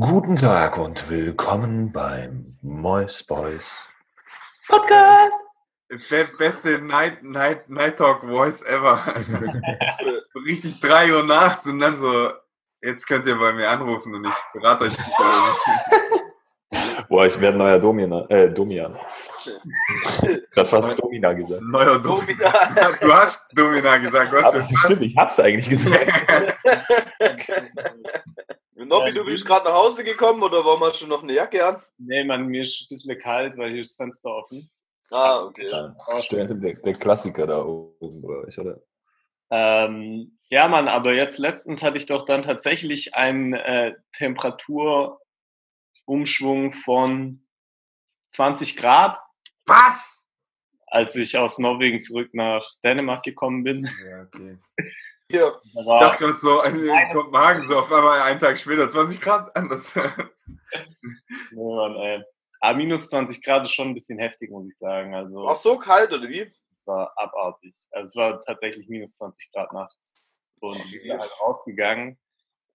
Guten Tag und willkommen beim Mois Boys. Podcast. Be beste Night, Night, Night Talk Voice ever. so richtig 3 Uhr nachts und dann so, jetzt könnt ihr bei mir anrufen und ich berate euch. Boah, ich werde neuer Domian. Äh, Domian. Gerade fast Domina gesagt. Neuer Domina. Du hast Domina gesagt. Was Aber stimmt, ich hab's eigentlich gesagt. Nobby, du bist gerade nach Hause gekommen oder warum hast du noch eine Jacke an? Nee, man, mir ist ein bisschen kalt, weil hier ist das Fenster offen. Ah, okay. Ja, der, der Klassiker da oben bei euch, oder? Ähm, ja, Mann, aber jetzt letztens hatte ich doch dann tatsächlich einen äh, Temperaturumschwung von 20 Grad, Was? als ich aus Norwegen zurück nach Dänemark gekommen bin. Ja, okay. Hier. Ich dachte gerade so, in Kopenhagen so auf einmal einen Tag später 20 Grad anders. nee, Mann, ey. Aber minus 20 Grad ist schon ein bisschen heftig, muss ich sagen. Also, War so kalt oder wie? es war abartig. Also, es war tatsächlich minus 20 Grad nachts. So, und ich bin halt rausgegangen.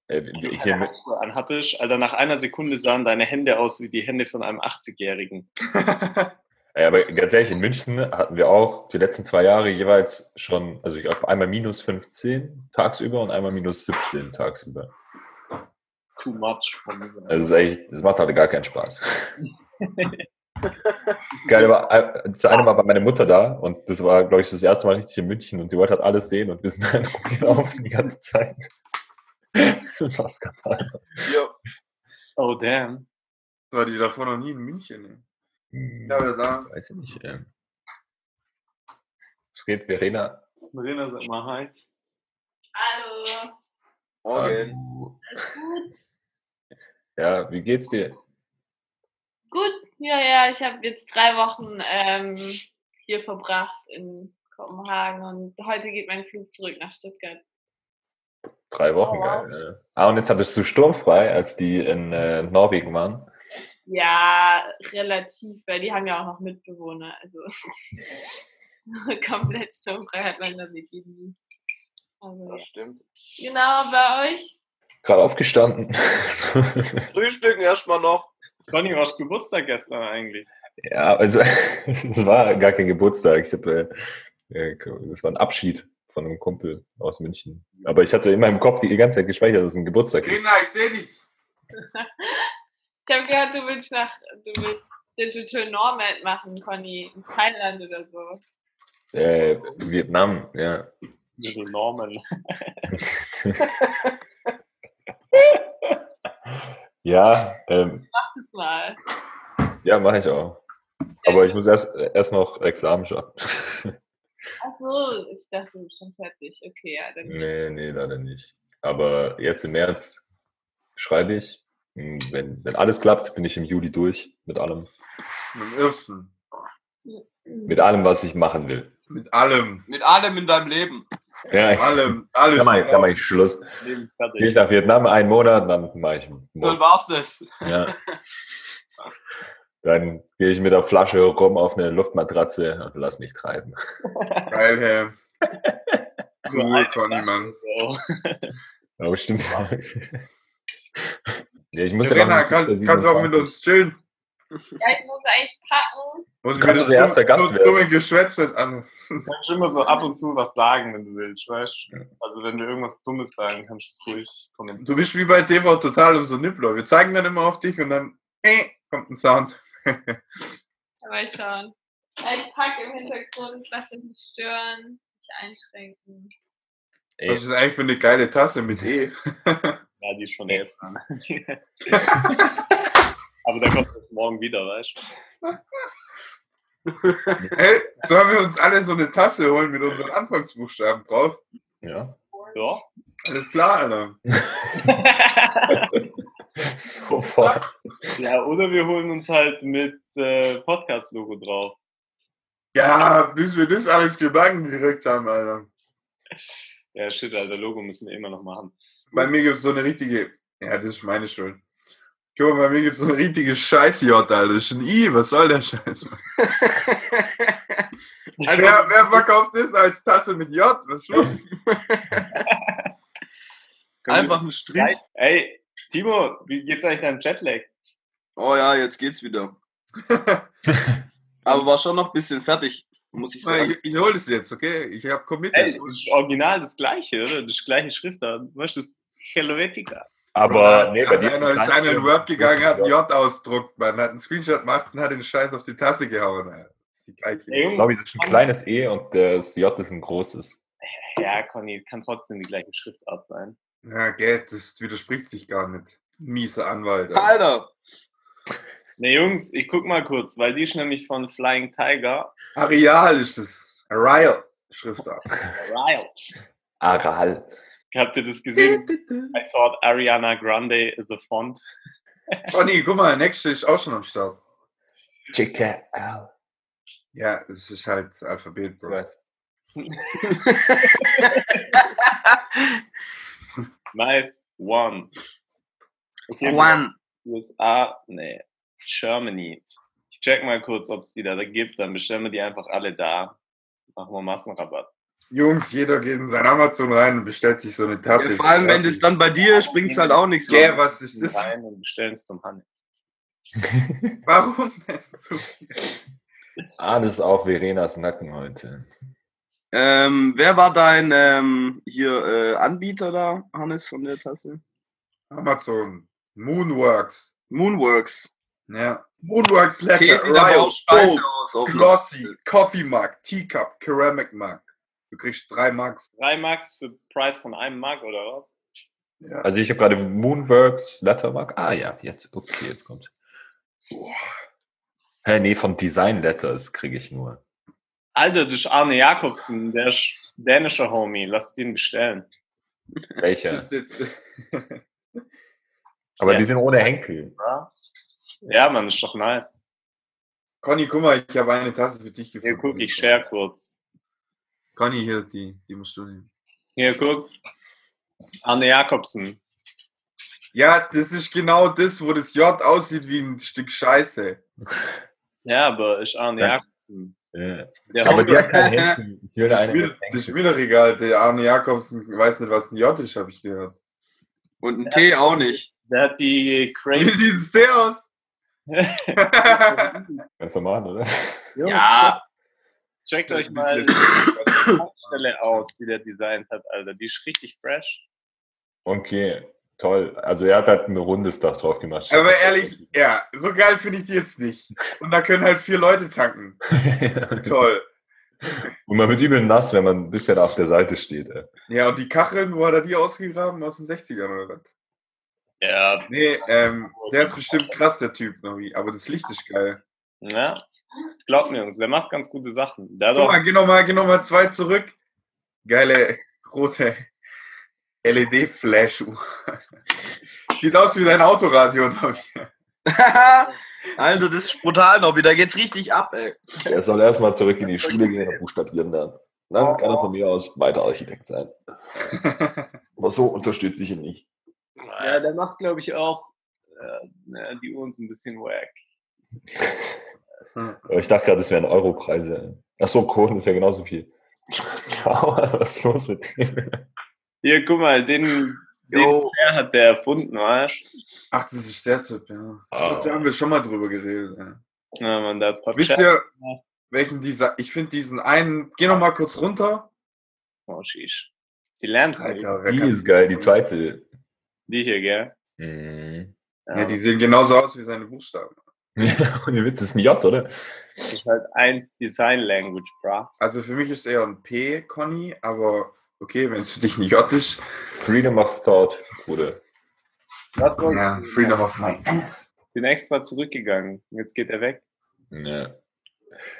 Äh, Ich hier, anhattest, Alter, nach einer Sekunde sahen deine Hände aus wie die Hände von einem 80-Jährigen. ja, aber ganz ehrlich, in München hatten wir auch die letzten zwei Jahre jeweils schon, also ich glaube einmal minus 15 tagsüber und einmal minus 17 tagsüber. Too much von mir. Also das, ist echt, das macht halt gar keinen Spaß. Geil, war, äh, das eine Mal war meine Mutter da und das war, glaube ich, das erste Mal richtig in München und sie wollte halt alles sehen und wir sind halt rumgelaufen die ganze Zeit. Das war skandal. Hier. Oh, damn. War die davor noch nie in München? Ne? Hm, Ja, aber da. weiß ich nicht. Ähm. Es geht, Verena. Marina, sag mal hi. Hallo, Okay. Hallo. alles gut? Ja, wie geht's dir? Gut, ja, ja, ich habe jetzt drei Wochen ähm, hier verbracht in Kopenhagen und heute geht mein Flug zurück nach Stuttgart. Drei Wochen, Oh, wow. geil. Ja. Ah, und jetzt hattest du sturmfrei, als die in äh, Norwegen waren. Ja, relativ, weil die haben ja auch noch Mitbewohner, also komplett sturmfrei hat man das nicht nie. Also, Das stimmt. Genau, bei euch? Gerade aufgestanden. Frühstücken erstmal noch. Conny, was Geburtstag gestern eigentlich? ja, also es war gar kein Geburtstag. Ich habe, äh, äh, das war ein Abschied von einem Kumpel aus München. Aber ich hatte in meinem Kopf die ganze Zeit gespeichert, dass es ein Geburtstag ist. Rena, ich sehe dich. Ich habe gehört, du willst nach, du willst Digital Nomad machen, Conny, in Thailand oder so. Äh, Vietnam, ja. Little Norman. ja, ähm, Mach das mal. ja, mache ich auch. Aber ich muss erst, erst noch Examen schaffen. Ach so, ich dachte, du bist schon fertig. Okay, ja, dann nee, nee, leider nicht. Aber jetzt im März schreibe ich. Hm, Wenn, wenn alles klappt, bin ich im Juli durch mit allem. Mit Irfen. Mit allem, was ich machen will. Mit allem. Mit allem in deinem Leben. Ja, Mit allem. Alles. da mache ich, da mach ich Schluss. Gehe ich nach Vietnam einen Monat, dann mache ich einen Dann war's das. Ja. Dann gehe ich mit der Flasche rum auf eine Luftmatratze und lass mich treiben. Geil, hey. Cool, Conny, Mann. Aber stimmt. ja, ich muss ja Verena, bis kann, kannst du auch mit 27. uns chillen? Ja, ich muss eigentlich packen. Muss Kannst du der erste Gast werden? dumme Geschwätz nicht an. Du kannst immer so ab und zu was sagen, wenn du willst, weißt du? Also wenn wir irgendwas Dummes sagen, kannst du es ruhig kommentieren. Du bist wie bei TV Total und so Nippler. Wir zeigen dann immer auf dich und dann äh, kommt ein Sound. Aber ich schauen. Ja, ich packe im Hintergrund, lass dich nicht stören, nicht einschränken. Ey, Was ist eigentlich für eine geile Tasse mit E? Ja, die ist schon jetzt dran. Aber der kommt jetzt morgen wieder, weißt du? Hey, sollen wir uns alle so eine Tasse holen mit unseren Anfangsbuchstaben drauf? ja. Ja. Alles klar, Alter. Sofort. ja, oder wir holen uns halt mit äh, Podcast-Logo drauf. Ja, bis wir das alles gebacken direkt haben, Alter. Ja, shit, Alter, Logo müssen wir immer noch machen. Bei mir gibt es so eine richtige. Ja, das ist meine Schuld. Guck mal, bei mir gibt es so eine richtige Scheiß-J, Alter. Das ist ein I, was soll der Scheiß? Mann? wer, wer verkauft das als Tasse mit J? Was ist los? Einfach ein Strich. Ey, Timo, wie geht's eigentlich deinem Jetlag? Oh ja, jetzt geht's wieder. Aber war schon noch ein bisschen fertig, muss ich sagen. ich, ich hole es jetzt, okay? Ich habe Ey, committed. das ist original das gleiche, oder? Das gleiche Schriftart. Weißt du, das Helvetica. Aber nee, bei dir einer ist ein einer in Word gegangen, hat ein Ich J ausdruckt, man hat einen Screenshot gemacht und hat den Scheiß auf die Tasse gehauen. Alter. Das ist die gleiche. Ey, Junge, glaube, das ist ein kleines E und das J ist ein großes. Ja, Conny, kann trotzdem die gleiche Schriftart sein. Ja, Geld, das widerspricht sich gar nicht. Mieser Anwalt. Alter. Alter, Ne, Jungs, ich guck mal kurz, weil die ist nämlich von Flying Tiger. Areal ist das. Areal Schriftart. Ryle. Aral. Habt ihr das gesehen? I thought Ariana Grande is a font. Conny, guck mal, nächste ist auch schon am Start. Chica Al. Ja, es ist halt Alphabet, Bro. Nice one. Okay, Juan. USA, nee, Germany. Check mal kurz, ob es die da gibt, dann bestellen wir die einfach alle da. Machen wir Massenrabatt. Jungs, jeder geht in sein Amazon rein und bestellt sich so eine Tasse. Ja, vor allem, wenn das dann bei dir ist, bringt's halt auch nichts. Ne? was ist das? Rein und bestellen es zum Handel. Warum denn so? Alles auf Verenas Nacken heute. Ähm, wer war dein ähm, hier äh, Anbieter da, Hannes, von der Tasse? Amazon. Moonworks. Moonworks. Ja. Moonworks Letter. Riot, Gold, aus. Glossy, Coffee Mug, Teacup, Ceramic Mug. Du kriegst drei Mugs. Drei Max für Preis von einem Mark oder was? Ja. Also ich habe gerade Moonworks Lettermark. Ah ja, jetzt. Okay, jetzt kommt. Hä, nee, von Design Letters kriege ich nur. Alter, das ist Arne Jakobsen, der ist dänischer Homie. Lass den bestellen. Welcher? Das ist jetzt, Aber Ja. die sind ohne Henkel. Ja, ja Mann, ist doch nice. Conny, guck mal, ich habe eine Tasse für dich Hier, gefunden. guck, ich share kurz. Conny, hier, die, die musst du nehmen. Hier, guck. Arne Jakobsen. Ja, das ist genau das, wo das J aussieht wie ein Stück Scheiße. Ja, aber ist Arne Ja. Jakobsen. Ja. Der Aber hat keinen Henkel. Ich will Das Spiel, das Henkel. Spiel doch egal. Der Arne Jakobsen weiß nicht, was ein J ist, habe ich gehört. Und ein Tee auch nicht. der hat die Wie crazy. sieht es der aus? Ganz normal, oder? ja, checkt euch mal die. Stelle aus, die der designt hat, Alter. Die ist richtig fresh. Okay, toll. Also er hat halt ein rundes Dach drauf gemacht. Aber ehrlich, ja, so geil finde ich die jetzt nicht. Und da können halt vier Leute tanken. Toll. Und man wird übel nass, wenn man ein bisschen auf der Seite steht. Ey. Ja, und die Kacheln, wo hat er die ausgegraben? Aus den 60ern oder was? Ja, Nee, ähm, der ist bestimmt krass, der Typ. Novi. Aber das Licht ist geil. ja. Glaubt mir, Jungs, der macht ganz gute Sachen. Der Guck mal, geh nochmal geh zwei zurück. Geile rote LED-Flash-Uhr. Sieht aus wie dein Autoradio. Novi. Alter, das ist brutal, Nobby. Da geht's richtig ab, ey. Er soll erstmal zurück in die Schule gehen und buchstabieren lernen. Dann kann er von mir aus weiter Architekt sein. Aber so unterstütze ich ihn nicht. Ja, der macht, glaube ich, auch äh, na, die Uhren so ein bisschen wack. Aber Ich dachte gerade, das wären Europreise. Achso, Kohlen ist ja genauso viel. Was ist los mit dem? Hier, guck mal, den, den hat der erfunden, weißt Ach, das ist der Typ, ja. Ich Ah. glaube, da haben wir schon mal drüber geredet. Ja. Ja, man, hat Wisst ihr, welchen dieser, ich finde diesen einen, geh noch mal kurz runter. Oh, sheesh. Die Lamps, Alter, Die ist geil, die zweite. Die hier, gell? Mhm. Ja, die sehen genauso aus wie seine Buchstaben. Ja, und ihr Witz ist ein J, oder? Das ist halt eins Design Language, bra. Also für mich ist eher ein P, Conny, aber okay, wenn es für dich ein J ist. Freedom of Thought, Bruder. Was Ja, ich? Freedom of Mind. bin extra zurückgegangen. Jetzt geht er weg. Ja.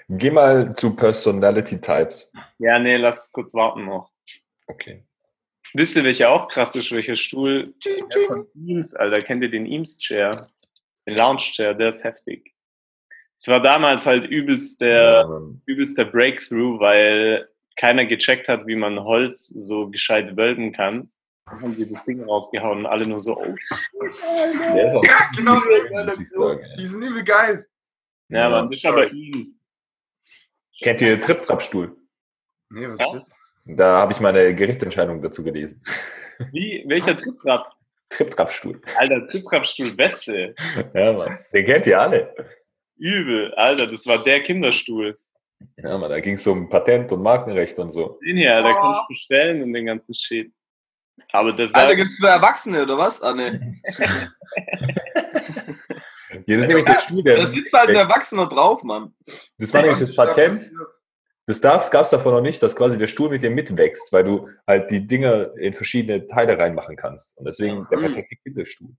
Geh mal zu Personality Types. Ja, nee, lass kurz warten noch. Okay. Wisst ihr, welcher auch krass ist, welcher Stuhl? Der von Eames, Alter. Kennt ihr den Eames Chair? Den Lounge Chair, der ist heftig. Es war damals halt übelst der, Ähm, übelst der Breakthrough, weil keiner gecheckt hat, wie man Holz so gescheit wölben kann. Dann haben sie das Ding rausgehauen und alle nur so, oh shit. der ist auch Ja, genau, ich sagen, ey. Die sind übel geil. Ja, Ja, man, das ist aber Eames. Kennt ihr Trip-Trap-Stuhl? Nee, was Ja? ist das? Da habe ich meine Gerichtsentscheidung dazu gelesen. Wie? Welcher Trip Trip-Trap-Stuhl. Alter, Tritrapstuhl, beste. Ja, Mann. Den kennt ihr alle. Übel, Alter, das war der Kinderstuhl. Ja, Mann, da ging es um Patent und Markenrecht und so. Den hier, da Oh. kannst du bestellen und den ganzen Shit. Aber der Alter, sah, gibt's für Erwachsene oder was? Ah, ne. Ja, das ist nämlich der Stuhl, der, Da sitzt halt ein Erwachsener drauf, Mann. das war nämlich das Patent. Das gab es davor noch nicht, dass quasi der Stuhl mit dir mitwächst, weil du halt die Dinger in verschiedene Teile reinmachen kannst. Und deswegen der Mhm. perfekte Kinderstuhl.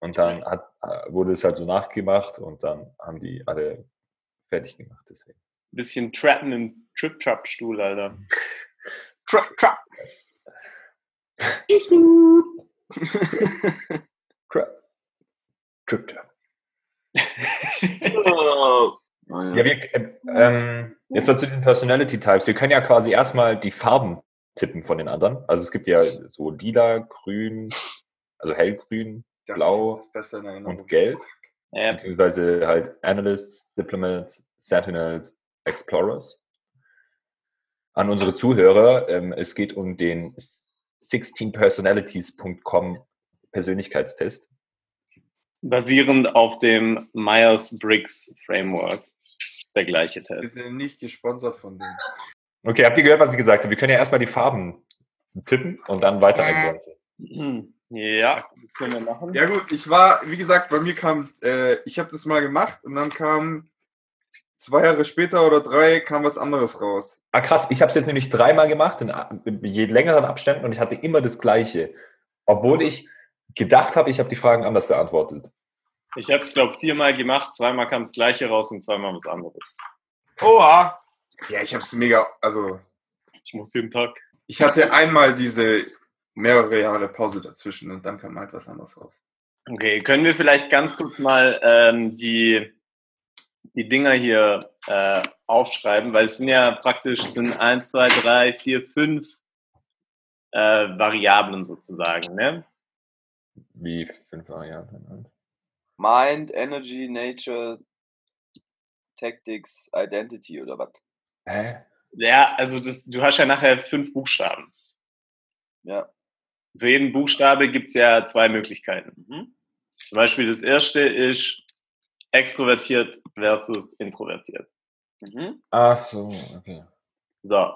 Und dann hat, äh, wurde es halt so nachgemacht und dann haben die alle fertig gemacht. Deswegen. bisschen Trappen im Trip-Trap-Stuhl, Alter. Tra tra Tra Trip Trap. oh. Ja, wir, äh, ähm, jetzt mal zu diesen Personality Types. Wir können ja quasi erstmal die Farben tippen von den anderen. Also es gibt ja so lila, grün, also hellgrün Das Blau und gelb. Ja, beziehungsweise halt Analysts, Diplomats, Sentinels, Explorers. An unsere Zuhörer, ähm, es geht um den 16personalities.com Persönlichkeitstest. basierend auf dem Myers-Briggs Framework. Ist der gleiche Wir Test. sind nicht gesponsert von denen. Okay, habt ihr gehört, was ich gesagt habe? Wir können ja erstmal die Farben tippen und dann weiter eingrenzen. Hm, Ja, das können wir machen. Ja gut, ich war, wie gesagt, bei mir kam, äh, ich habe das mal gemacht und dann kam zwei Jahre später oder drei kam was anderes raus. Ah krass, ich habe es jetzt nämlich dreimal gemacht, in je längeren Abständen und ich hatte immer das Gleiche. Obwohl ich gedacht habe, ich habe die Fragen anders beantwortet. Ich habe es, glaube ich, viermal gemacht. Zweimal kam das gleiche raus und zweimal was anderes. Oha. Ja, ich habe es mega, also Ich muss jeden Tag. ich hatte einmal diese mehrere Jahre Pause dazwischen und dann kam halt was anderes raus. Okay, können wir vielleicht ganz kurz mal ähm, die, die Dinger hier äh, aufschreiben, weil es sind ja praktisch sind 1, 2, 3, 4, 5 äh, Variablen sozusagen. Ne? Wie fünf Variablen. Mind, Energy, Nature, Tactics, Identity oder was? Hä? Ja, also das, du hast ja nachher fünf Buchstaben. Ja. Für jeden Buchstabe gibt es ja zwei Möglichkeiten. Mhm. Zum Beispiel das erste ist extrovertiert versus introvertiert. Mhm. Ach so, okay. So.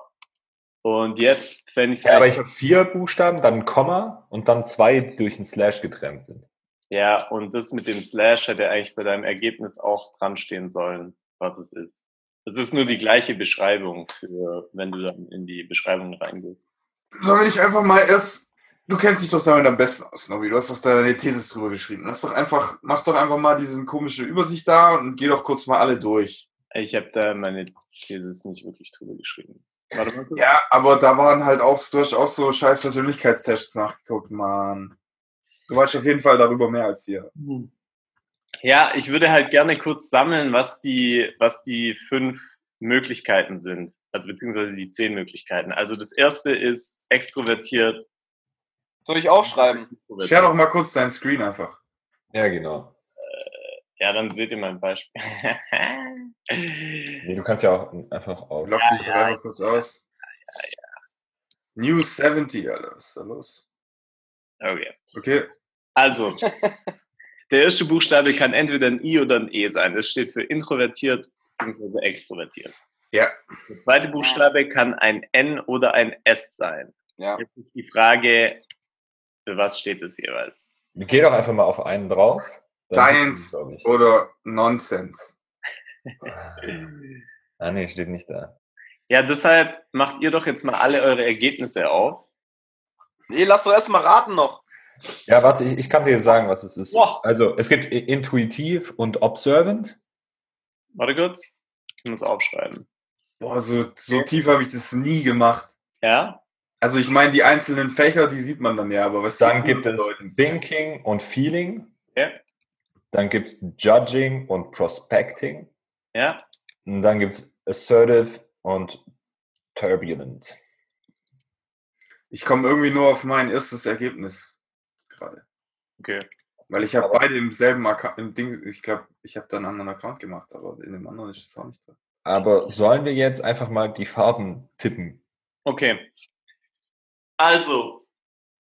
Und jetzt fände ich es Ja, aber halt, ich habe vier Buchstaben, dann ein Komma und dann zwei die durch einen Slash getrennt sind. Ja, und das mit dem Slash hätte eigentlich bei deinem Ergebnis auch dran stehen sollen, was es ist. Es ist nur die gleiche Beschreibung für, wenn du dann in die Beschreibung reingehst. Sollen wir nicht einfach mal erst, du kennst dich doch damit am besten aus, Nobby, du hast doch da deine Thesis drüber geschrieben. Lass doch einfach, mach doch einfach mal diese komische Übersicht da und geh doch kurz mal alle durch. Ich habe da meine Thesis nicht wirklich drüber geschrieben. Warte mal kurz. Ja, aber da waren halt auch, du hast auch so scheiß Persönlichkeitstests nachgeguckt, Mann. Du weißt auf jeden Fall darüber mehr als wir. Ja, ich würde halt gerne kurz sammeln, was die, was die fünf Möglichkeiten sind. Also beziehungsweise die zehn Möglichkeiten. Also das erste ist extrovertiert. Soll ich aufschreiben? Share doch mal kurz deinen Screen einfach. Ja, genau. Ja, dann seht ihr mein Beispiel. Nee, du kannst ja auch einfach auf. Log dich doch einfach kurz aus. New 70, Alter, was ist da los? okay. Okay, Also, der erste Buchstabe kann entweder ein I oder ein E sein. Das steht für introvertiert bzw. extrovertiert. ja. Der zweite Buchstabe kann ein N oder ein S sein. Ja. Jetzt ist die Frage, für was steht es jeweils? Geh doch einfach mal auf einen drauf. Science oder Nonsense. Ah, nee, steht nicht da. Ja, deshalb macht ihr doch jetzt mal alle eure Ergebnisse auf. Nee, lass doch erst mal raten noch. Ja, warte, ich, ich kann dir sagen, was es ist. Boah. Also, es gibt intuitiv und observant. Warte kurz. Ich muss aufschreiben. Boah, so, so tief habe ich das nie gemacht. Ja? Also ich meine, die einzelnen Fächer, die sieht man dann ja, aber was Dann gibt es bedeuten? Thinking und Feeling. Ja? Dann gibt es Judging und Prospecting. Ja? Und dann gibt es Assertive und Turbulent. Ich komme irgendwie nur auf mein erstes Ergebnis gerade. Okay. Weil ich habe beide im selben Account, im Ding, ich glaube, ich habe da einen anderen Account gemacht, aber in dem anderen ist es auch nicht drin. Aber sollen wir jetzt einfach mal die Farben tippen? Okay. Also,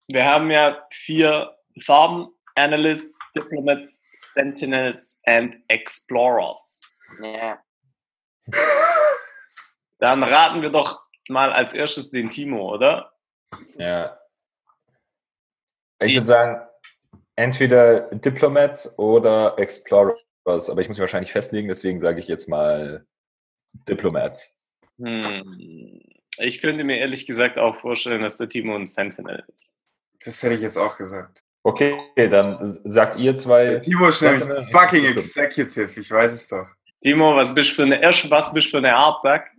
wir haben ja vier Farben, Analysts, Diplomats, Sentinels and Explorers. Ja. Dann raten wir doch mal als erstes den Timo, oder? Ja. Ich würde sagen, entweder Diplomats oder Explorers. Aber ich muss mich wahrscheinlich festlegen, deswegen sage ich jetzt mal Diplomats. Hm. Ich könnte mir ehrlich gesagt auch vorstellen, dass der Timo ein Sentinel ist. Das hätte ich jetzt auch gesagt. Okay, dann sagt ihr zwei. Der Timo ist nämlich fucking executive, ich weiß es doch. Timo, was bist du für eine was bist du für eine Art, sag?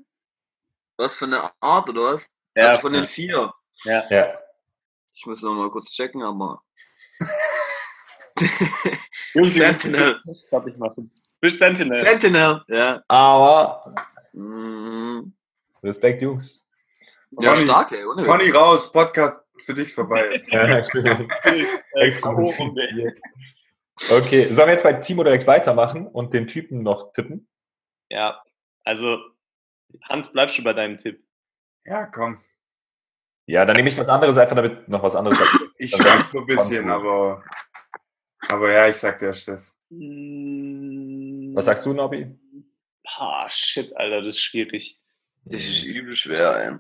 Was für eine Art, oder was? Ja, also von den vier. Ja. Ich muss noch mal kurz checken, aber. Sentinel. Ich. Bist Sentinel. Sentinel, ja. Aber Mhm. Respekt, Jungs. Ja, Conny- stark, ey. Ohne Conny raus, Podcast für dich vorbei. Okay, sollen wir jetzt bei Timo direkt weitermachen und den Typen noch tippen? Ja, also Hans, bleibst du bei deinem Tipp? Ja, komm. Ja, dann nehme ich was anderes, einfach damit noch was anderes. Ich schwank so ein bisschen, aber. Aber ja, ich sag dir erst das. Was sagst du, Nobby? Ah, shit, Alter, das ist schwierig. Das ist übel schwer, ey.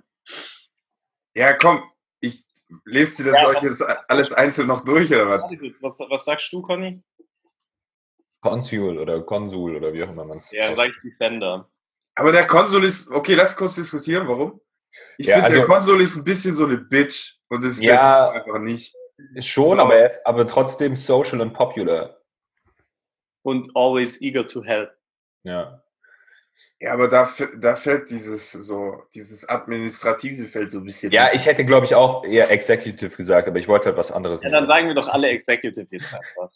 Ja, komm, ich lese dir das Ja, euch jetzt alles einzeln noch durch, oder was? Was, was sagst du, Conny? Konsul oder Konsul oder wie auch immer man es Ja, dann sag ich Defender. Aber der Konsul ist, okay, lass kurz diskutieren, warum? Ich Ja, finde, der also- Konsul ist ein bisschen so eine Bitch und das ist Ja. der einfach nicht. Ist schon, So. aber er ist aber trotzdem social und popular. Und always eager to help. Ja. Ja, aber da, da fällt dieses so, dieses administrative fällt so ein bisschen. Ja, ich hätte, glaube ich, auch eher Executive gesagt, aber ich wollte halt was anderes Ja, dann nehmen. sagen wir doch alle Executive jetzt einfach.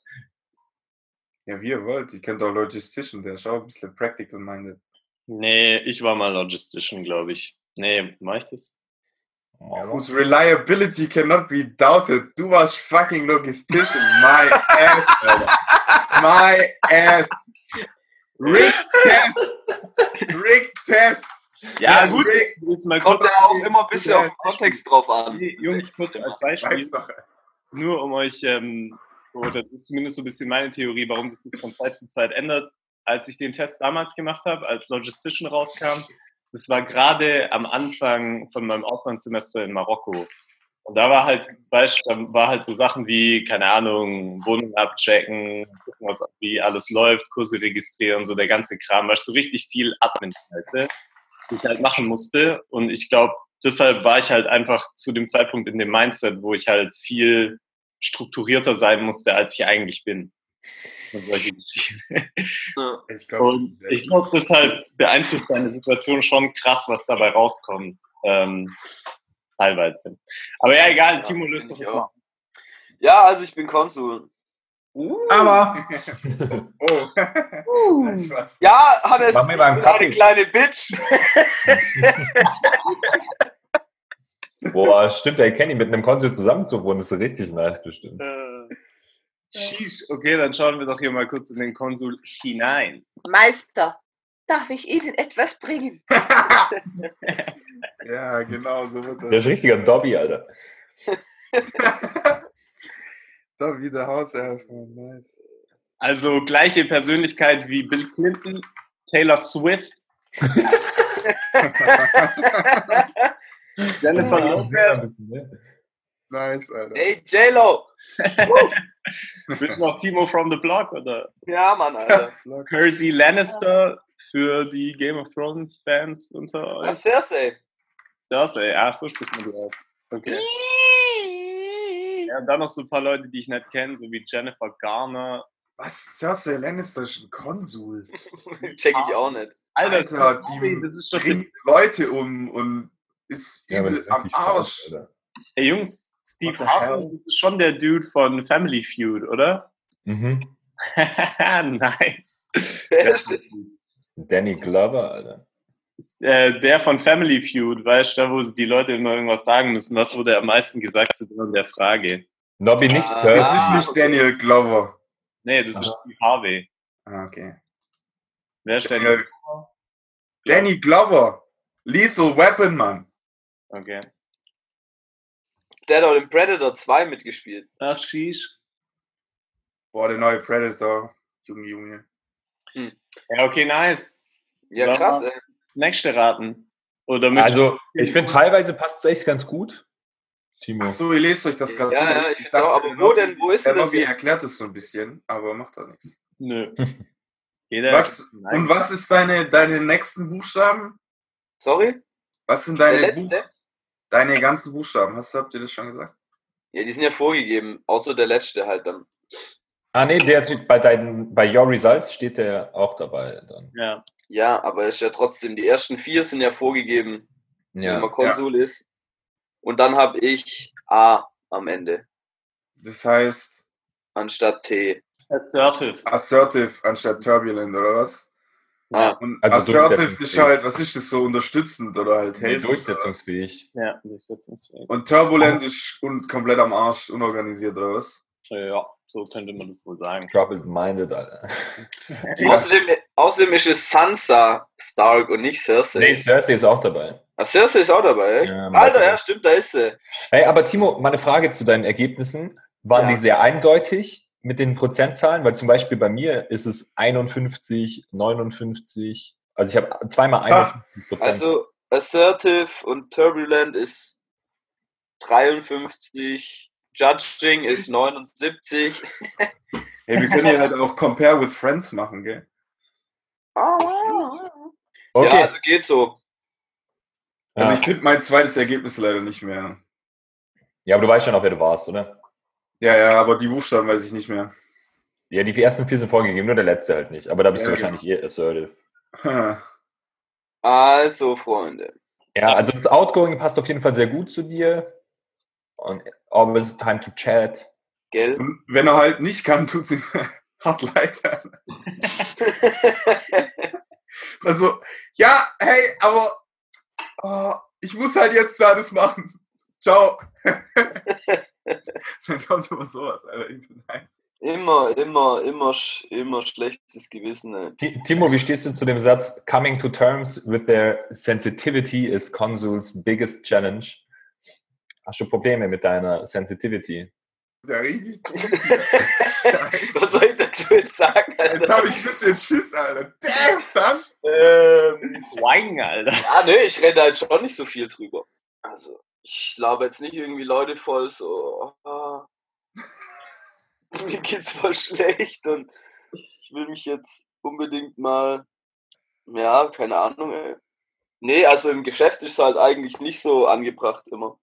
Ja, wie ihr wollt. Ihr könnt auch Logistician, der ist auch ein bisschen practical minded. Nee, ich war mal Logistician, glaube ich. Nee, mach ich das? Whose reliability cannot be doubted. Du warst fucking Logistician. My ass, Alter. My ass. Rick Test. Rick Test. Ja, Ja, gut. Rick. Jetzt mal Kommt ja auch immer ein bisschen auf den Kontext drauf an. Nee, Jungs, kurz als Weiß Beispiel, doch. nur um euch, ähm, oder das ist zumindest so ein bisschen meine Theorie, warum sich das von Zeit zu Zeit ändert. Als ich den Test damals gemacht habe, als Logistician rauskam, das war gerade am Anfang von meinem Auslandssemester in Marokko. Und da war halt, weißt, da war halt so Sachen wie, keine Ahnung, Wohnung abchecken, gucken, was, wie alles läuft, Kurse registrieren, so der ganze Kram, weißt, so richtig viel Admin-Scheiße, die ich halt machen musste. Und ich glaube, deshalb war ich halt einfach zu dem Zeitpunkt in dem Mindset, wo ich halt viel strukturierter sein musste, als ich eigentlich bin. Und solche Geschichten. Ja. Ich glaube, Und ich glaube, deshalb beeinflusst seine Situation schon krass, was dabei rauskommt. Ähm, teilweise. Aber ja, egal, Timo löst doch mal. Ja, also ich bin Konsul. Aber oh. Spaß. Ja, Hannes, Mach mir ich mal einen bin Kaffee. eine kleine Bitch. boah, stimmt, der Kenny mit einem Konsul zusammenzuwohnen, ist richtig nice bestimmt. Äh, Sheesh. Okay, dann schauen wir doch hier mal kurz in den Konsul hinein. Meister, darf ich Ihnen etwas bringen? ja, genau, so wird Der das. ist richtiger Dobby, Alter. Da wieder Hauseröffnung, nice. Also gleiche Persönlichkeit wie Bill Clinton, Taylor Swift, Jennifer Lopez, nice, Alter. Hey, J-Lo. wird noch Timo from the Block oder Ja, Mann, Alter. Percy Lannister für die Game of Thrones Fans unter euch. Was Cersei? Ey, ah, so spricht man die aus. Okay. Ja, und dann noch so ein paar Leute, die ich nicht kenne, so wie Jennifer Garner. Was? Cersei Lannister ist ein Konsul. Check ich auch nicht. Alter, Alter, die das ist schon. bringt Leute um und ist Ja, übel am Arsch. krass. Ey, Jungs, Steve das ist schon der Dude von Family Feud, oder? Mhm. nice. Wer ist das? Danny Glover, Alter. Ist, äh, der von Family Feud, weißt du, da wo die Leute immer irgendwas sagen müssen. Was wurde am meisten gesagt zu der Frage? Nobby nicht Ah, Das Cersei. ist nicht. Daniel Glover. Nee, das ist Aha. Steve Harvey. Ah, okay. Wer ist Daniel, denn? Danny Glover. Lethal Weapon, Mann. Okay. Der hat auch in Predator 2 mitgespielt. Ach, sheesh. Boah, der neue Predator. Junge, Junge. Ja, okay, nice. Ja, Sag krass, ey. Nächste raten. Oder mit Also, ich finde, teilweise passt es echt ganz gut. Timo. Ach so, ihr lest euch das gerade Ja, ja, ich find's auch, aber wo denn- wo ist der denn das jetzt? erklärt es so ein bisschen, aber macht doch nichts. Nö. Jeder Was, und was ist deine, deine nächsten Buchstaben? Sorry? Was sind deine, letzte? Deine ganzen Buchstaben? Hast du, habt ihr das schon gesagt? Ja, die sind ja vorgegeben, außer der letzte halt dann. Ah, nee, der steht bei deinen, bei Your Results steht der auch dabei dann. Ja. Ja, aber es ist ja trotzdem, die ersten vier sind ja vorgegeben, wenn Ja. man Konsul ist. Und dann habe ich A am Ende, Das heißt anstatt T. Assertive. assertive anstatt turbulent, oder was? Ah, Und Also assertive ist durchsetzungsfähig. halt, was ist das so, unterstützend oder halt helfen? durchsetzungsfähig. Ja, durchsetzungsfähig. Und turbulent ist und komplett am Arsch, unorganisiert, oder was? Ja, so könnte man das wohl sagen. Troubled minded, Alter. Ja. Außerdem, außerdem ist es Sansa Stark und nicht Cersei. Nee, Cersei ist auch dabei. Ah, Cersei ist auch dabei, echt? Ja, Alter, ja, stimmt, da ist sie. Hey, aber Timo, meine Frage zu deinen Ergebnissen. Waren Ja. die sehr eindeutig mit den Prozentzahlen? Weil zum Beispiel bei mir ist es 51, 59. Also ich habe zweimal 51 Prozent. Also Assertive und Turbulent ist 53, Judging ist 79. Hey, wir können hier halt auch Compare with Friends machen, gell? okay. Ja, also geht so. Also ja. ich finde mein zweites Ergebnis leider nicht mehr. ja, aber du weißt schon auch, wer du warst, oder? Ja, ja, aber die Buchstaben weiß ich nicht mehr. Ja, die ersten vier sind vorgegeben, nur der letzte halt nicht. Aber da bist Ja, du wahrscheinlich eher assertive. Also, Freunde. Ja, also das Outgoing passt auf jeden Fall sehr gut zu dir. Und always time to chat. Gell? Und wenn er halt nicht kann, tut ihm hart leid. Ist also, ja, hey, aber oh, ich muss halt jetzt da das machen. Ciao. Dann kommt immer sowas, Alter. Ich bin nice. immer, immer, immer, sch- immer schlechtes Gewissen. Timo, wie stehst du zu dem Satz, coming to terms with their sensitivity is Consuls biggest challenge? Hast du Probleme mit deiner Sensitivity? Ja, richtig. Scheiße. Was soll ich dazu jetzt sagen? Jetzt Alter? habe ich ein bisschen Schiss, Alter. Damn, son. Ähm, Schweigen, Alter. ja, nö, ich rede halt schon nicht so viel drüber. Ich laber jetzt nicht irgendwie Leute voll so, ah, mir geht's voll schlecht und ich will mich jetzt unbedingt mal, ja, keine Ahnung, ey. Nee, also im Geschäft ist es halt eigentlich nicht so angebracht immer,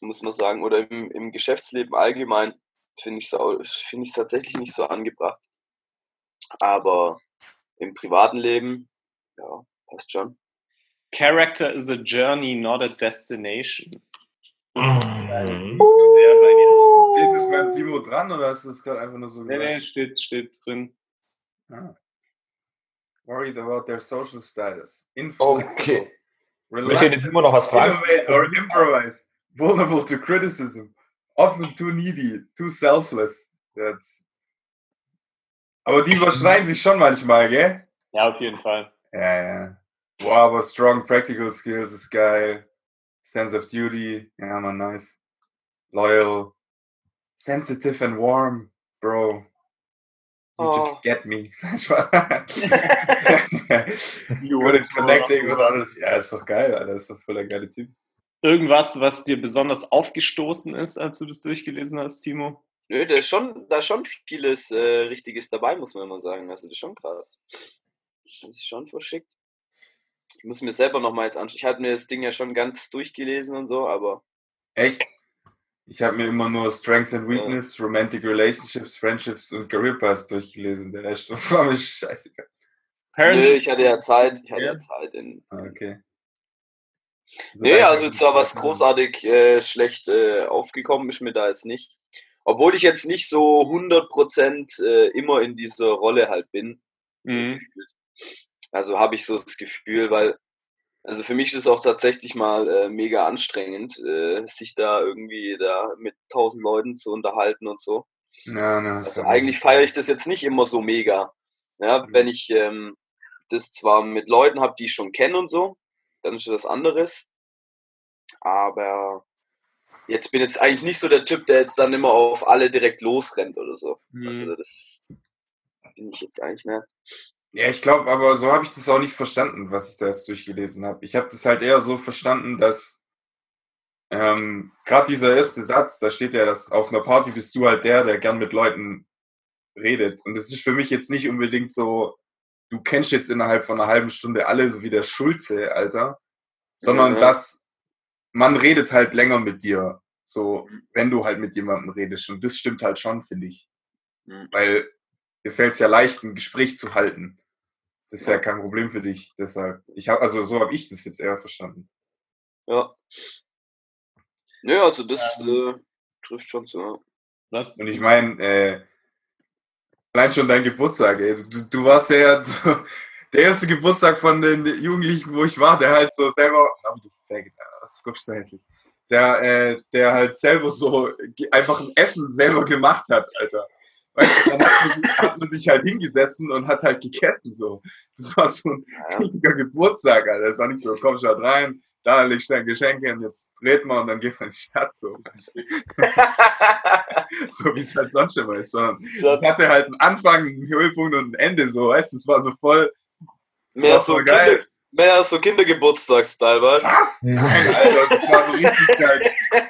muss man sagen. Oder im, im Geschäftsleben allgemein finde ich es find tatsächlich nicht so angebracht. Aber im privaten Leben, ja, passt schon. Character is a journey, not a destination. Mhm. Dir. Steht das beim Timo dran oder hast du das gerade einfach nur so Nee, gesagt? nee, steht, steht drin. Ah. Worried about their social status. Okay. Inflexible. Möchte ich Timo noch was fragen? Innovate or improvise. Vulnerable to criticism. Often too needy. Too selfless. That's... Aber die überschneiden sich schon manchmal, gell? Ja, auf jeden Fall. Ja, ja. Wow, aber strong practical skills ist geil. Sense of duty. Ja, man, nice. Loyal. Sensitive and warm, bro. You Oh. just get me. Good at connecting with others. Ja, ist doch geil, Alter. Ist doch voll der geile Typ. Irgendwas, was dir besonders aufgestoßen ist, als du das durchgelesen hast, Timo? Nö, da ist schon, da ist schon vieles äh, Richtiges dabei, muss man immer sagen. Also das ist schon krass. Das ist schon verschickt. Ich muss mir selber nochmal jetzt anschauen. Ich hatte mir das Ding ja schon ganz durchgelesen und so, aber Echt? Ich habe mir immer nur Strength and Weakness, Romantic Relationships, Friendships und Career Paths durchgelesen. Der Rest war mir scheißegal. nö, ich hatte ja Zeit. Ich hatte ja, Ja. Zeit. In, Ah, okay. nee, also zwar was großartig äh, schlecht äh, aufgekommen ist mir da jetzt nicht. Obwohl ich jetzt nicht so 100% äh, immer in dieser Rolle halt bin. Mhm. Also habe ich so das Gefühl, weil, also für mich ist es auch tatsächlich mal äh, mega anstrengend, äh, sich da irgendwie da mit tausend Leuten zu unterhalten und so. Ja, ne, Also eigentlich feiere ich das jetzt nicht immer so mega. Ja, Mhm. wenn ich ähm, das zwar mit Leuten habe, die ich schon kenne und so, dann ist das anderes. Aber jetzt bin jetzt eigentlich nicht so der Typ, der jetzt dann immer auf alle direkt losrennt oder so. Hm. Also das bin ich jetzt eigentlich nicht. Ja, ich glaube, aber so habe ich das auch nicht verstanden, was ich da jetzt durchgelesen habe. Ich habe das halt eher so verstanden, dass ähm, gerade dieser erste Satz, da steht ja, dass auf einer Party bist du halt der, der gern mit Leuten redet. Und das ist für mich jetzt nicht unbedingt so, du kennst jetzt innerhalb von einer halben Stunde alle, so wie der Schulze, Alter, sondern Mhm. dass man redet halt länger mit dir, so, wenn du halt mit jemandem redest. Und das stimmt halt schon, finde ich. Mhm. Weil dir fällt es ja leicht, ein Gespräch zu halten. Das ist ja Ja. kein Problem für dich. Deshalb, ich habe, also so habe ich das jetzt eher verstanden. Ja. Nö, also das Ähm. äh, trifft schon zu. Ja. Was? Und ich meine, äh, allein schon dein Geburtstag, ey. Du, du warst ja so, der erste Geburtstag von den Jugendlichen, wo ich war, der halt so selber, oh, du das guckst du hässlich. Der, äh, der halt selber so einfach ein Essen selber gemacht hat, Alter. Weißt du, dann hat man, sich- hat man sich halt hingesessen und hat halt gegessen, so. Das war so ein Ja. richtiger Geburtstag, Alter. Das war nicht so, komm, schaut rein, da legst du dein Geschenk hin, jetzt reden wir und dann gehen wir in die Stadt, so. so wie es halt sonst immer ist, sondern es hatte halt einen Anfang, einen Höhepunkt und ein Ende, so, weißt du, es war so voll, mehr, war so voll geil. Kinder, mehr so Kindergeburtstagstyle, weißt du? Was? Nein, Alter, das war so richtig geil.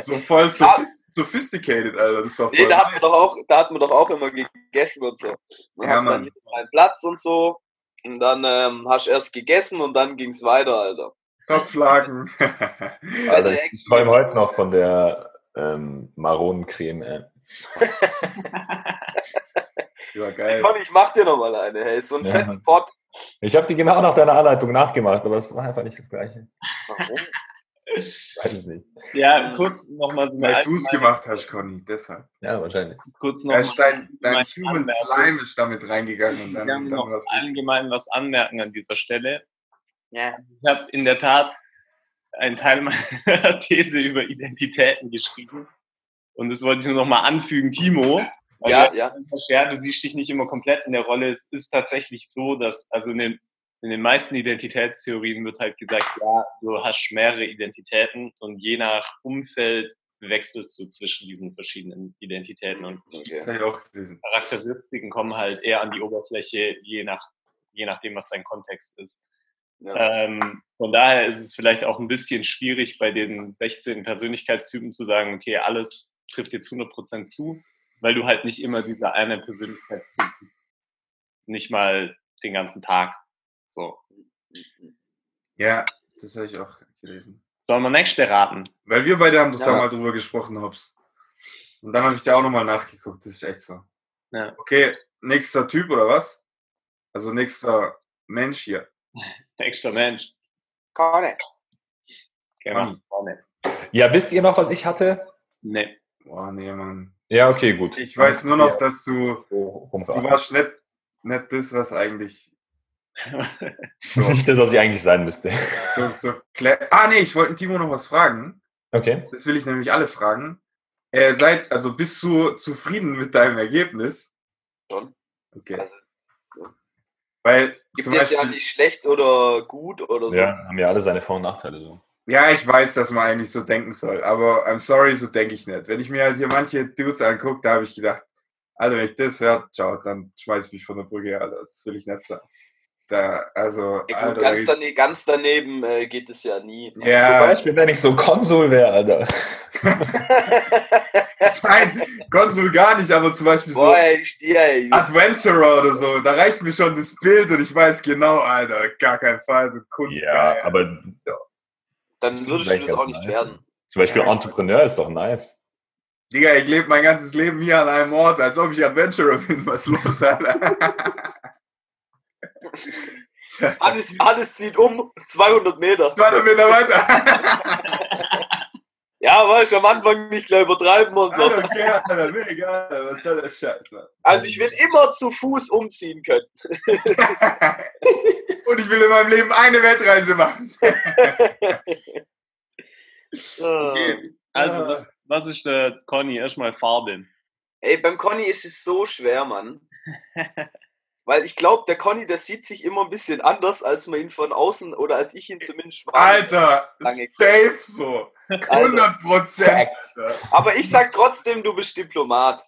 So voll sophis sophisticated, Alter, das war voll Nee, da hat, man doch auch, da hat man doch auch immer gegessen und so. Man Ja, hat Mann. einen Platz und so. Und dann ähm, hast du erst gegessen und dann ging's weiter, Alter. Kopfschlagen. Alter, ich, ich träume heute noch von der ähm, Maronencreme. Ey. Die war geil. Conny, ich mach dir noch mal eine, hey. So ein Ja, fetten. Pot. Ich habe die genau nach deiner Anleitung nachgemacht, aber es war einfach nicht das Gleiche. Warum? Ich weiß es nicht. Ja, kurz nochmal so eine Weil du es gemacht hast, Conny, deshalb. Ja, wahrscheinlich. kurz noch Da ist dein, dein Human Anmerkung. Slime ist damit reingegangen und dann, dann noch was. allgemein was anmerken an dieser Stelle. Ja. Ich habe in der Tat einen Teil meiner These über Identitäten geschrieben. Und das wollte ich nur noch mal anfügen, Timo. Ja, du- ja. Ja, du siehst dich nicht immer komplett in der Rolle. Es ist tatsächlich so, dass, also in den, in den meisten Identitätstheorien wird halt gesagt, ja, du hast mehrere Identitäten und je nach Umfeld wechselst du zwischen diesen verschiedenen Identitäten und. Charakteristiken kommen halt eher an die Oberfläche, je, nach, je nachdem, was dein Kontext ist. Ja. Ähm, von daher ist es vielleicht auch ein bisschen schwierig, bei den 16 Persönlichkeitstypen zu sagen, okay, alles trifft jetzt 100% zu, weil du halt nicht immer dieser eine Persönlichkeitstyp nicht mal den ganzen Tag. So. Ja, das habe ich auch gelesen. Sollen wir nächste raten? Weil wir beide haben doch Ja. da mal drüber gesprochen, Hobbs. Und dann habe ich da auch nochmal nachgeguckt, das ist echt so. Ja. Okay, nächster Typ oder was? Also nächster Mensch hier. Nächster Mensch. Conny. Genau. Ja, wisst ihr noch, was ich hatte? Nee. Boah, nee, Mann. Ja, okay, gut. Ich weiß nur noch, dass du, So du rumraten. warst nicht, nicht das, was eigentlich so, Nicht das, was ich eigentlich sein müsste. so, so Ah, nee, ich wollte Timo noch was fragen. Okay. Das will ich nämlich alle fragen. Äh, seid, also bist du zufrieden mit deinem Ergebnis? Schon. Okay. Also, Weil gibt zum jetzt ja nicht schlecht oder gut oder so. Ja, haben ja alle seine Vor- und Nachteile. So. ja, ich weiß, dass man eigentlich so denken soll, aber I'm sorry, so denke ich nicht. Wenn ich mir halt hier manche Dudes angucke, da habe ich gedacht, Alter, wenn ich das höre, ciao, dann schmeiß ich mich von der Brücke, Alter. Das will ich nicht sagen. Da, also, Ja, gut, ganz, da daneben, ganz daneben äh, geht es ja nie. ja, Beispiel, wenn ich so Konsul wäre, Alter. nein, Konsul gar nicht, aber zum Beispiel so Boah, ey, ich stehe, ey. Adventurer oder so, da reicht mir schon das Bild und ich weiß genau, Alter, gar kein Fall, so Kunst. Ja, aber Dann das würdest du das auch nicht nice. werden. zum Beispiel Ja, Entrepreneur ist doch nice. Digga, ich lebe mein ganzes Leben hier an einem Ort, als ob ich Adventurer bin. Was ist los, Alter? Alles, alles zieht um 200 Meter. 200 Meter weiter. Ja, weißt du, am Anfang nicht gleich übertreiben und so. Alter, okay, Alter, mir egal, Alter, was soll der Scheiß, Mann? Also ich will immer zu Fuß umziehen können. Und ich will in meinem Leben eine Weltreise machen. Okay. Also, Ah. was, was ist der Conny? Erstmal Farbe. Ey, beim Conny ist es so schwer, Mann. Weil ich glaube, der Conny, der sieht sich immer ein bisschen anders, als man ihn von außen oder als ich ihn zumindest wahrnehme. Alter, Lange safe so. 100 Prozent. Aber ich sag trotzdem, du bist Diplomat.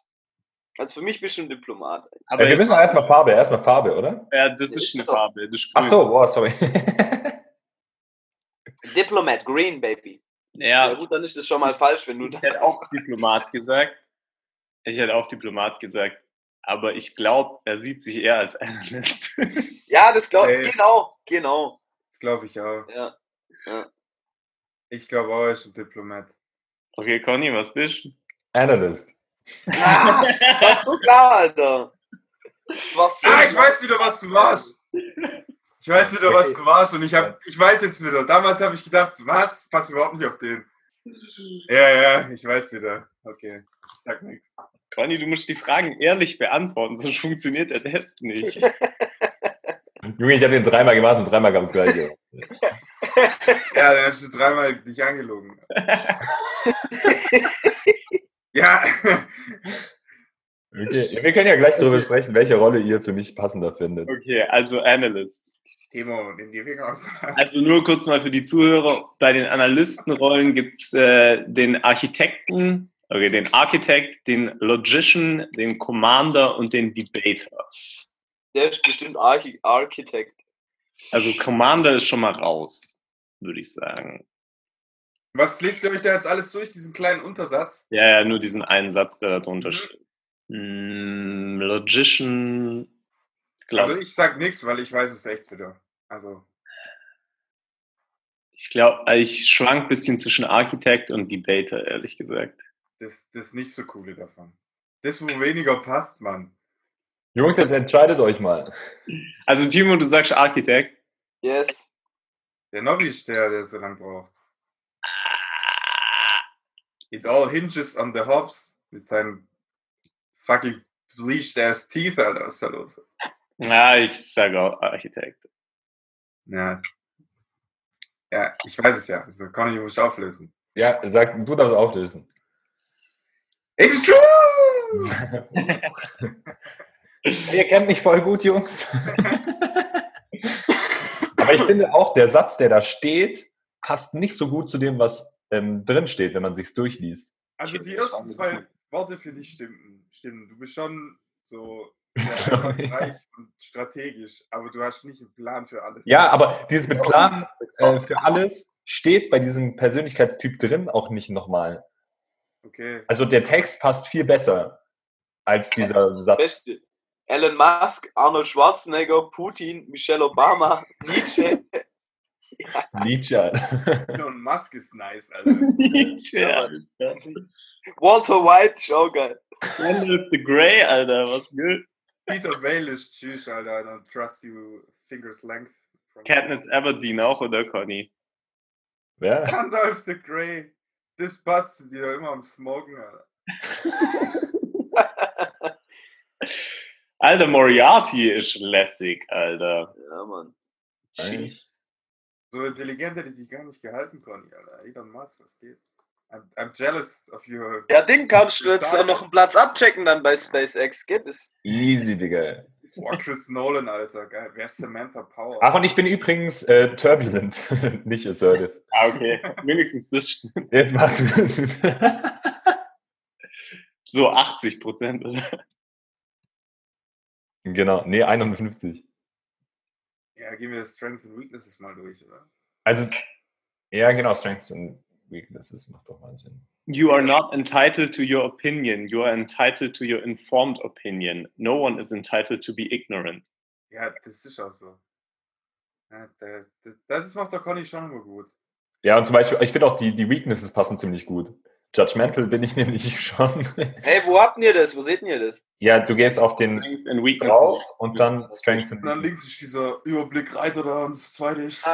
Also für mich bist du ein Diplomat. Aber Ja, wir müssen erstmal Farbe, erstmal Farbe, oder? ja, das ist eine Farbe. Das ist Ach so, boah, sorry. Diplomat, Green, Baby. Ja. Ja, gut, dann ist das schon mal falsch, wenn du ich hätte auch Diplomat gesagt. Ich hätte auch Diplomat gesagt. Aber ich glaube, er sieht sich eher als Analyst. Ja, das glaube ich. Genau, genau. Das glaube ich auch. Ja. Ich glaube auch, er ist ein Diplomat. okay, Conny, was bist du? Analyst. Ah, ganz so klar, Alter. Was so Ah, ich weiß wieder, was du warst. Ich weiß wieder, was du warst und ich hab, ich weiß jetzt wieder. Damals habe ich gedacht, was? Pass überhaupt nicht auf den. Ja, ja, ich weiß wieder. Okay, ich sag nichts. Conny, du musst die Fragen ehrlich beantworten, sonst funktioniert der Test nicht. Junge, ich habe den dreimal gemacht und dreimal kam das gleiche. Ja, dann hast du dreimal dich angelogen. ja, Okay. Wir können ja gleich darüber sprechen, welche Rolle ihr für mich passender findet. Okay, also Analyst. Timo, nimm die Finger aus. Also nur kurz mal für die Zuhörer, bei den Analystenrollen gibt es äh, den Architekten, okay, den Architect, den Logician, den Commander und den Debater. Der ist bestimmt Archi Architekt. Also Commander ist schon mal raus, würde ich sagen. Was lest ihr euch da jetzt alles durch, diesen kleinen Untersatz? Ja, ja, nur diesen einen Satz, der da drunter steht. Mm, Logician, glaub, Also ich sag nichts, weil ich weiß es echt wieder. Also, ich glaube, ich schwank ein bisschen zwischen Architect und Debater, ehrlich gesagt. Das, das nicht so coole davon. Das, wo weniger passt, Mann. Jungs, jetzt entscheidet euch mal. Also Timo, du sagst Architect. Yes. Der Nobby ist der, der so lang braucht. It all hinges on the Hobbs mit seinen fucking bleached ass teeth, Alter. Was ist da los? Ja, ich sage auch Architekt. Ja. Ja, ich weiß es ja. Also kann ich muss auflösen. Ja, sag, du darfst auflösen. It's true! Ihr kennt mich voll gut, Jungs. Aber ich finde auch, der Satz, der da steht, passt nicht so gut zu dem, was ähm, drin steht, wenn man sich's durchliest. Also die ersten zwei Worte für dich stimmen. stimmen. Du bist schon so reich und strategisch, aber du hast nicht einen Plan für alles. Ja, aber dieses mit Plan äh, für alles steht bei diesem Persönlichkeitstyp drin auch nicht nochmal. Okay. Also der Text passt viel besser als dieser Satz. Beste. Elon Musk, Arnold Schwarzenegger, Putin, Michelle Obama, Nietzsche. Nietzsche. Elon Musk ist nice, Alter. ja, Walter White, schau geil. Randolph the Grey, Alter, was gut. Peter ist tschüss, Alter. I don't trust you fingers length. Katniss Everdeen auch, oder Conny? Wer? Gandalf the Grey. Das passt zu dir immer am Smoken, Alter. Alter, Moriarty ist lässig, Alter. Ja, Mann. Eins. So intelligent hätte ich dich gar nicht gehalten, Conny, Alter. Elon Musk, was geht? I'm, I'm jealous of your. Ja, Ding kannst du jetzt auch noch einen Platz abchecken dann bei SpaceX. Geht es? Easy, Digga. Boah, Chris Nolan, Alter. Geil. Wer ist Samantha Power? Ach, und ich bin übrigens äh, turbulent, nicht assertive. Ah, okay. Wenigstens das stimmt. Jetzt macht's Sinn. So 80 Prozent. genau, nee, 51. Ja, gehen wir Strengths and Weaknesses mal durch, oder? Also, ja, genau, Strengths and Weaknesses macht doch mal Sinn. You are not entitled to your opinion. You are entitled to your informed opinion. No one is entitled to be ignorant. Ja, das ist auch so. Ja, das, das macht der Conny schon immer gut. Ja, und zum Beispiel, ich finde auch die, die Weaknesses passen ziemlich gut. Judgmental bin ich nämlich schon. Hey, wo habt ihr das? Wo seht ihr das? ja, du gehst auf den weaknesses. drauf und dann Strengths and Und dann links ist dieser Überblickreiter da und das zweite ist.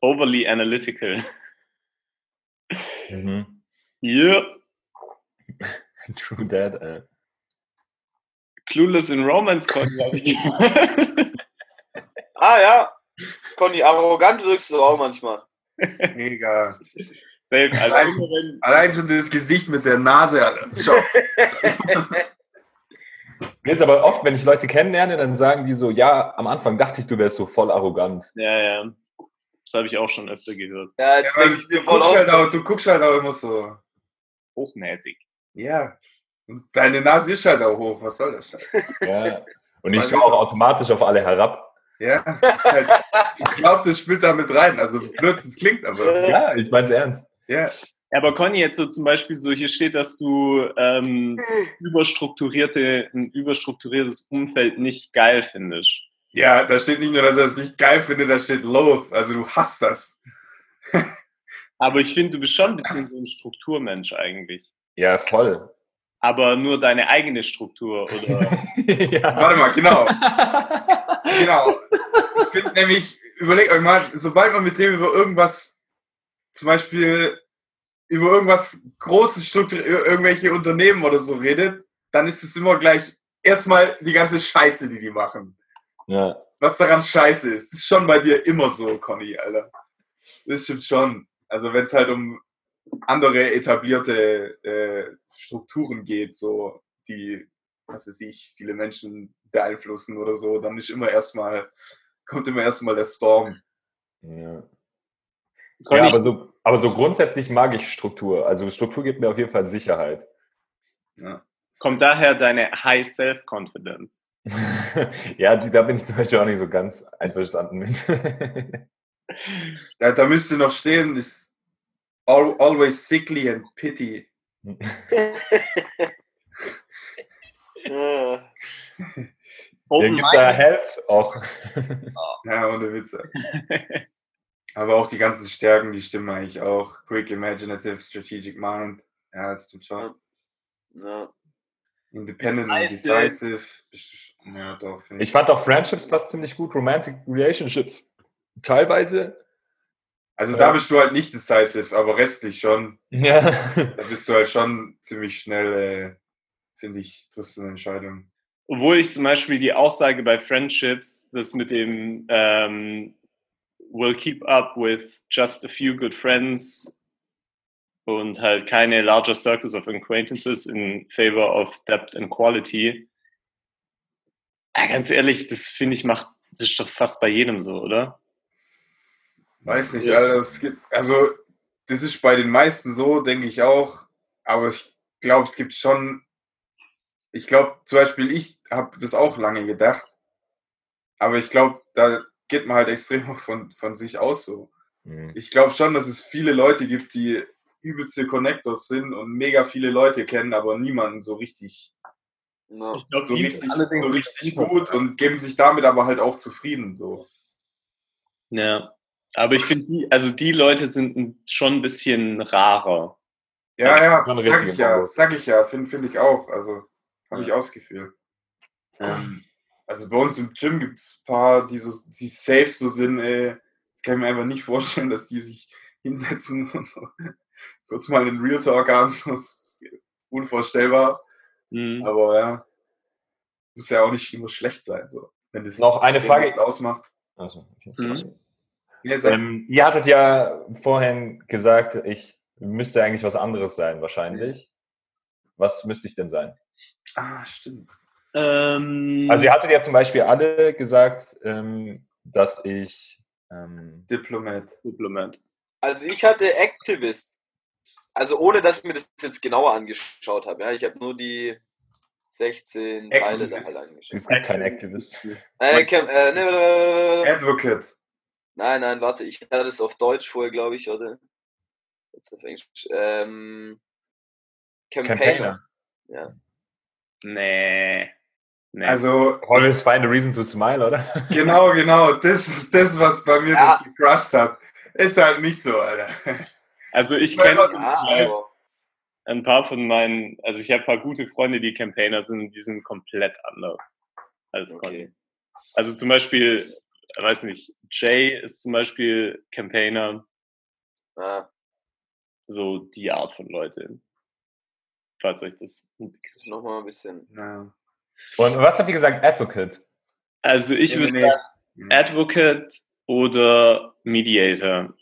Overly analytical. Mhm. Yeah. True that. Äh. Clueless in Romance Conny, Ah ja. Conny, arrogant wirkst du auch manchmal. Mega. Safe. Also wenn, Allein schon das Gesicht mit der Nase. Mir ist aber oft, wenn ich Leute kennenlerne, dann sagen die so, ja, am Anfang dachte ich, du wärst so voll arrogant. Ja, ja. Das habe ich auch schon öfter gehört. Ja, Ja, jetzt weil denke ich du, guckst halt auch, du guckst halt auch immer so. Hochnäsig. Ja. Und deine Nase ist halt auch hoch. Was soll das? Scheiß? Ja. Und ich schaue auch automatisch auf alle herab. Ja. Halt, ich glaube, das spielt da mit rein. Also blöd, es klingt, aber. Ja, ich meine es ernst. Ja. Aber Conny, jetzt so zum Beispiel so, hier steht, dass du ähm, überstrukturierte, ein überstrukturiertes Umfeld nicht geil findest. Ja, da steht nicht nur, dass er es nicht geil findet, da steht loath. Also du hasst das. Aber ich finde, du bist schon ein bisschen so ein Strukturmensch eigentlich. Ja, voll. Aber nur deine eigene Struktur, oder? ja. Warte mal, genau. genau. Ich finde nämlich, überlegt euch mal, sobald man mit dem über irgendwas, zum Beispiel über irgendwas Großes, Struktur, irgendwelche Unternehmen oder so redet, dann ist es immer gleich erstmal die ganze Scheiße, die die machen. Ja. Was daran scheiße ist. Das ist schon bei dir immer so, Conny, Alter. Das stimmt schon. Also wenn es halt um andere etablierte äh, Strukturen geht, so die, was weiß ich, viele Menschen beeinflussen oder so, dann ist immer erstmal, kommt immer erstmal der Storm. Ja. Ja aber, so, aber so grundsätzlich mag ich Struktur. Also Struktur gibt mir auf jeden Fall Sicherheit. Ja. kommt daher deine High Self-Confidence? ja, die, da bin ich zum Beispiel auch nicht so ganz einverstanden mit. Da, da müsste noch stehen, ist al always sickly and pity. Ja. Hier Open gibt es ja Health auch. Ja, ohne Witze. Aber auch die ganzen Stärken, die stimmen eigentlich auch. Quick, imaginative, strategic mind. Ja, das stimmt schon. Ja. Independent and Decisive. decisive. Ja, doch. finde Ich fand auch Friendships passt ziemlich gut, Romantic Relationships teilweise. Also da bist du halt nicht decisive, aber restlich schon. Ja. Da bist du halt schon ziemlich schnell, äh, finde ich, triffst du eine Entscheidung. Obwohl ich zum Beispiel die Aussage bei Friendships, das mit dem ähm, will keep up with just a few good friends und halt keine larger circles of acquaintances in favor of depth and quality. Ja, ganz ehrlich, das finde ich macht, das ist doch fast bei jedem so, oder? Weiß nicht, Alter, es gibt, also das ist bei den meisten so, denke ich auch. Aber ich glaube, es gibt schon, ich glaube zum Beispiel, ich habe das auch lange gedacht. Aber ich glaube, da geht man halt extrem von, von sich aus so. Hm. Ich glaube schon, dass es viele Leute gibt, die übelste Connectors sind und mega viele Leute kennen, aber niemanden so richtig, Ja. Ich glaube, so die richtig, so richtig gut und geben sich damit aber halt auch zufrieden so. Ja. Aber ich finde, die, also die Leute sind schon ein bisschen rarer. Ja, ja, schon sag ich ja, sag ich ja, finde find ich auch. Also habe ich Ja. auch das Gefühl. Ähm, also bei uns im Gym gibt es ein paar, die so die safe so sind, ey. Das kann ich mir einfach nicht vorstellen, dass die sich hinsetzen und so kurz mal einen Real Talk haben. Das ist unvorstellbar. Mhm. Aber ja, muss ja auch nicht immer schlecht sein. So. Wenn das Noch eine Frage. das ausmacht. Also, okay. Mhm. Ähm, ihr hattet ja vorhin gesagt, ich müsste eigentlich was anderes sein, wahrscheinlich. Was müsste ich denn sein? ah, stimmt. Ähm, Also ihr hattet ja zum Beispiel alle gesagt, ähm, dass ich ähm, Diplomat. Supplement. Also ich hatte Activist. Also ohne, dass ich mir das jetzt genauer angeschaut habe. Ja, ich habe nur die 16 Teile da halt Activist. angeschaut. es gibt keinen Activist. Äh, Cam, äh, ne. Advocate. Nein, nein, warte, ich hatte es auf Deutsch vorher, glaube ich, oder? Jetzt auf Englisch. Ähm, Campaigner. Campaigner. Nee. nee. Also Always find a reason to smile, oder? Genau, genau. Das ist das, was bei mir Ja. das gecrushed hat. Ist halt nicht so, Alter. Also ich kenne Ja, ein paar von meinen, also ich habe ein paar gute Freunde, die Campaigner sind, die sind komplett anders als Conny. okay. Also zum Beispiel, weiß nicht, Jay ist zum Beispiel Campaigner, Ja, so die Art von Leute. Falls euch das. nochmal ein bisschen. Ja. Und was habt ihr gesagt? Advocate. Also ich würde sagen nee. Advocate oder Mediator.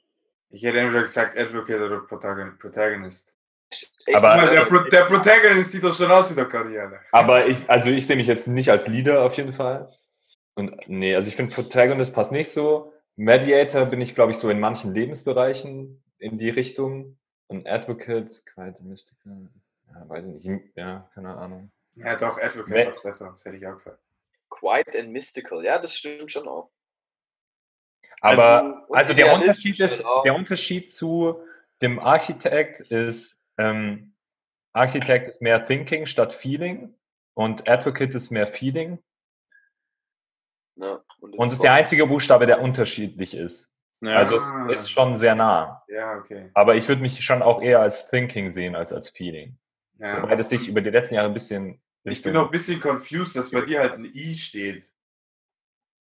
Ich hätte entweder gesagt Advocate oder Protagon- Protagonist. echt Aber- mal, der, Pro der Protagonist sieht doch schon aus wie der Karriere. Aber ich, also ich sehe mich jetzt nicht als Leader auf jeden Fall. Und nee, also ich finde Protagonist passt nicht so. Mediator bin ich, glaube ich, so in manchen Lebensbereichen in die Richtung. Und Advocate, Quiet and Mystical, ja, weiß ich nicht. Ja, keine Ahnung. Ja, doch, Advocate Nee. macht besser, das hätte ich auch gesagt. Quiet and Mystical. Ja, das stimmt schon auch. Aber und also der idealistisch Unterschied ist, auch. der Unterschied zu dem Architekt ist, ähm, Architekt ist mehr Thinking statt Feeling und Advocate ist mehr Feeling. Ja, und Und es ist der einzige Buchstabe, der unterschiedlich ist. Ja. Also es ist schon sehr nah. Ja, okay. Aber ich würde mich schon auch eher als Thinking sehen als als Feeling. Ja. Wobei das sich über die letzten Jahre ein bisschen Ich bin noch ein bisschen confused, dass bei dir halt ein I steht.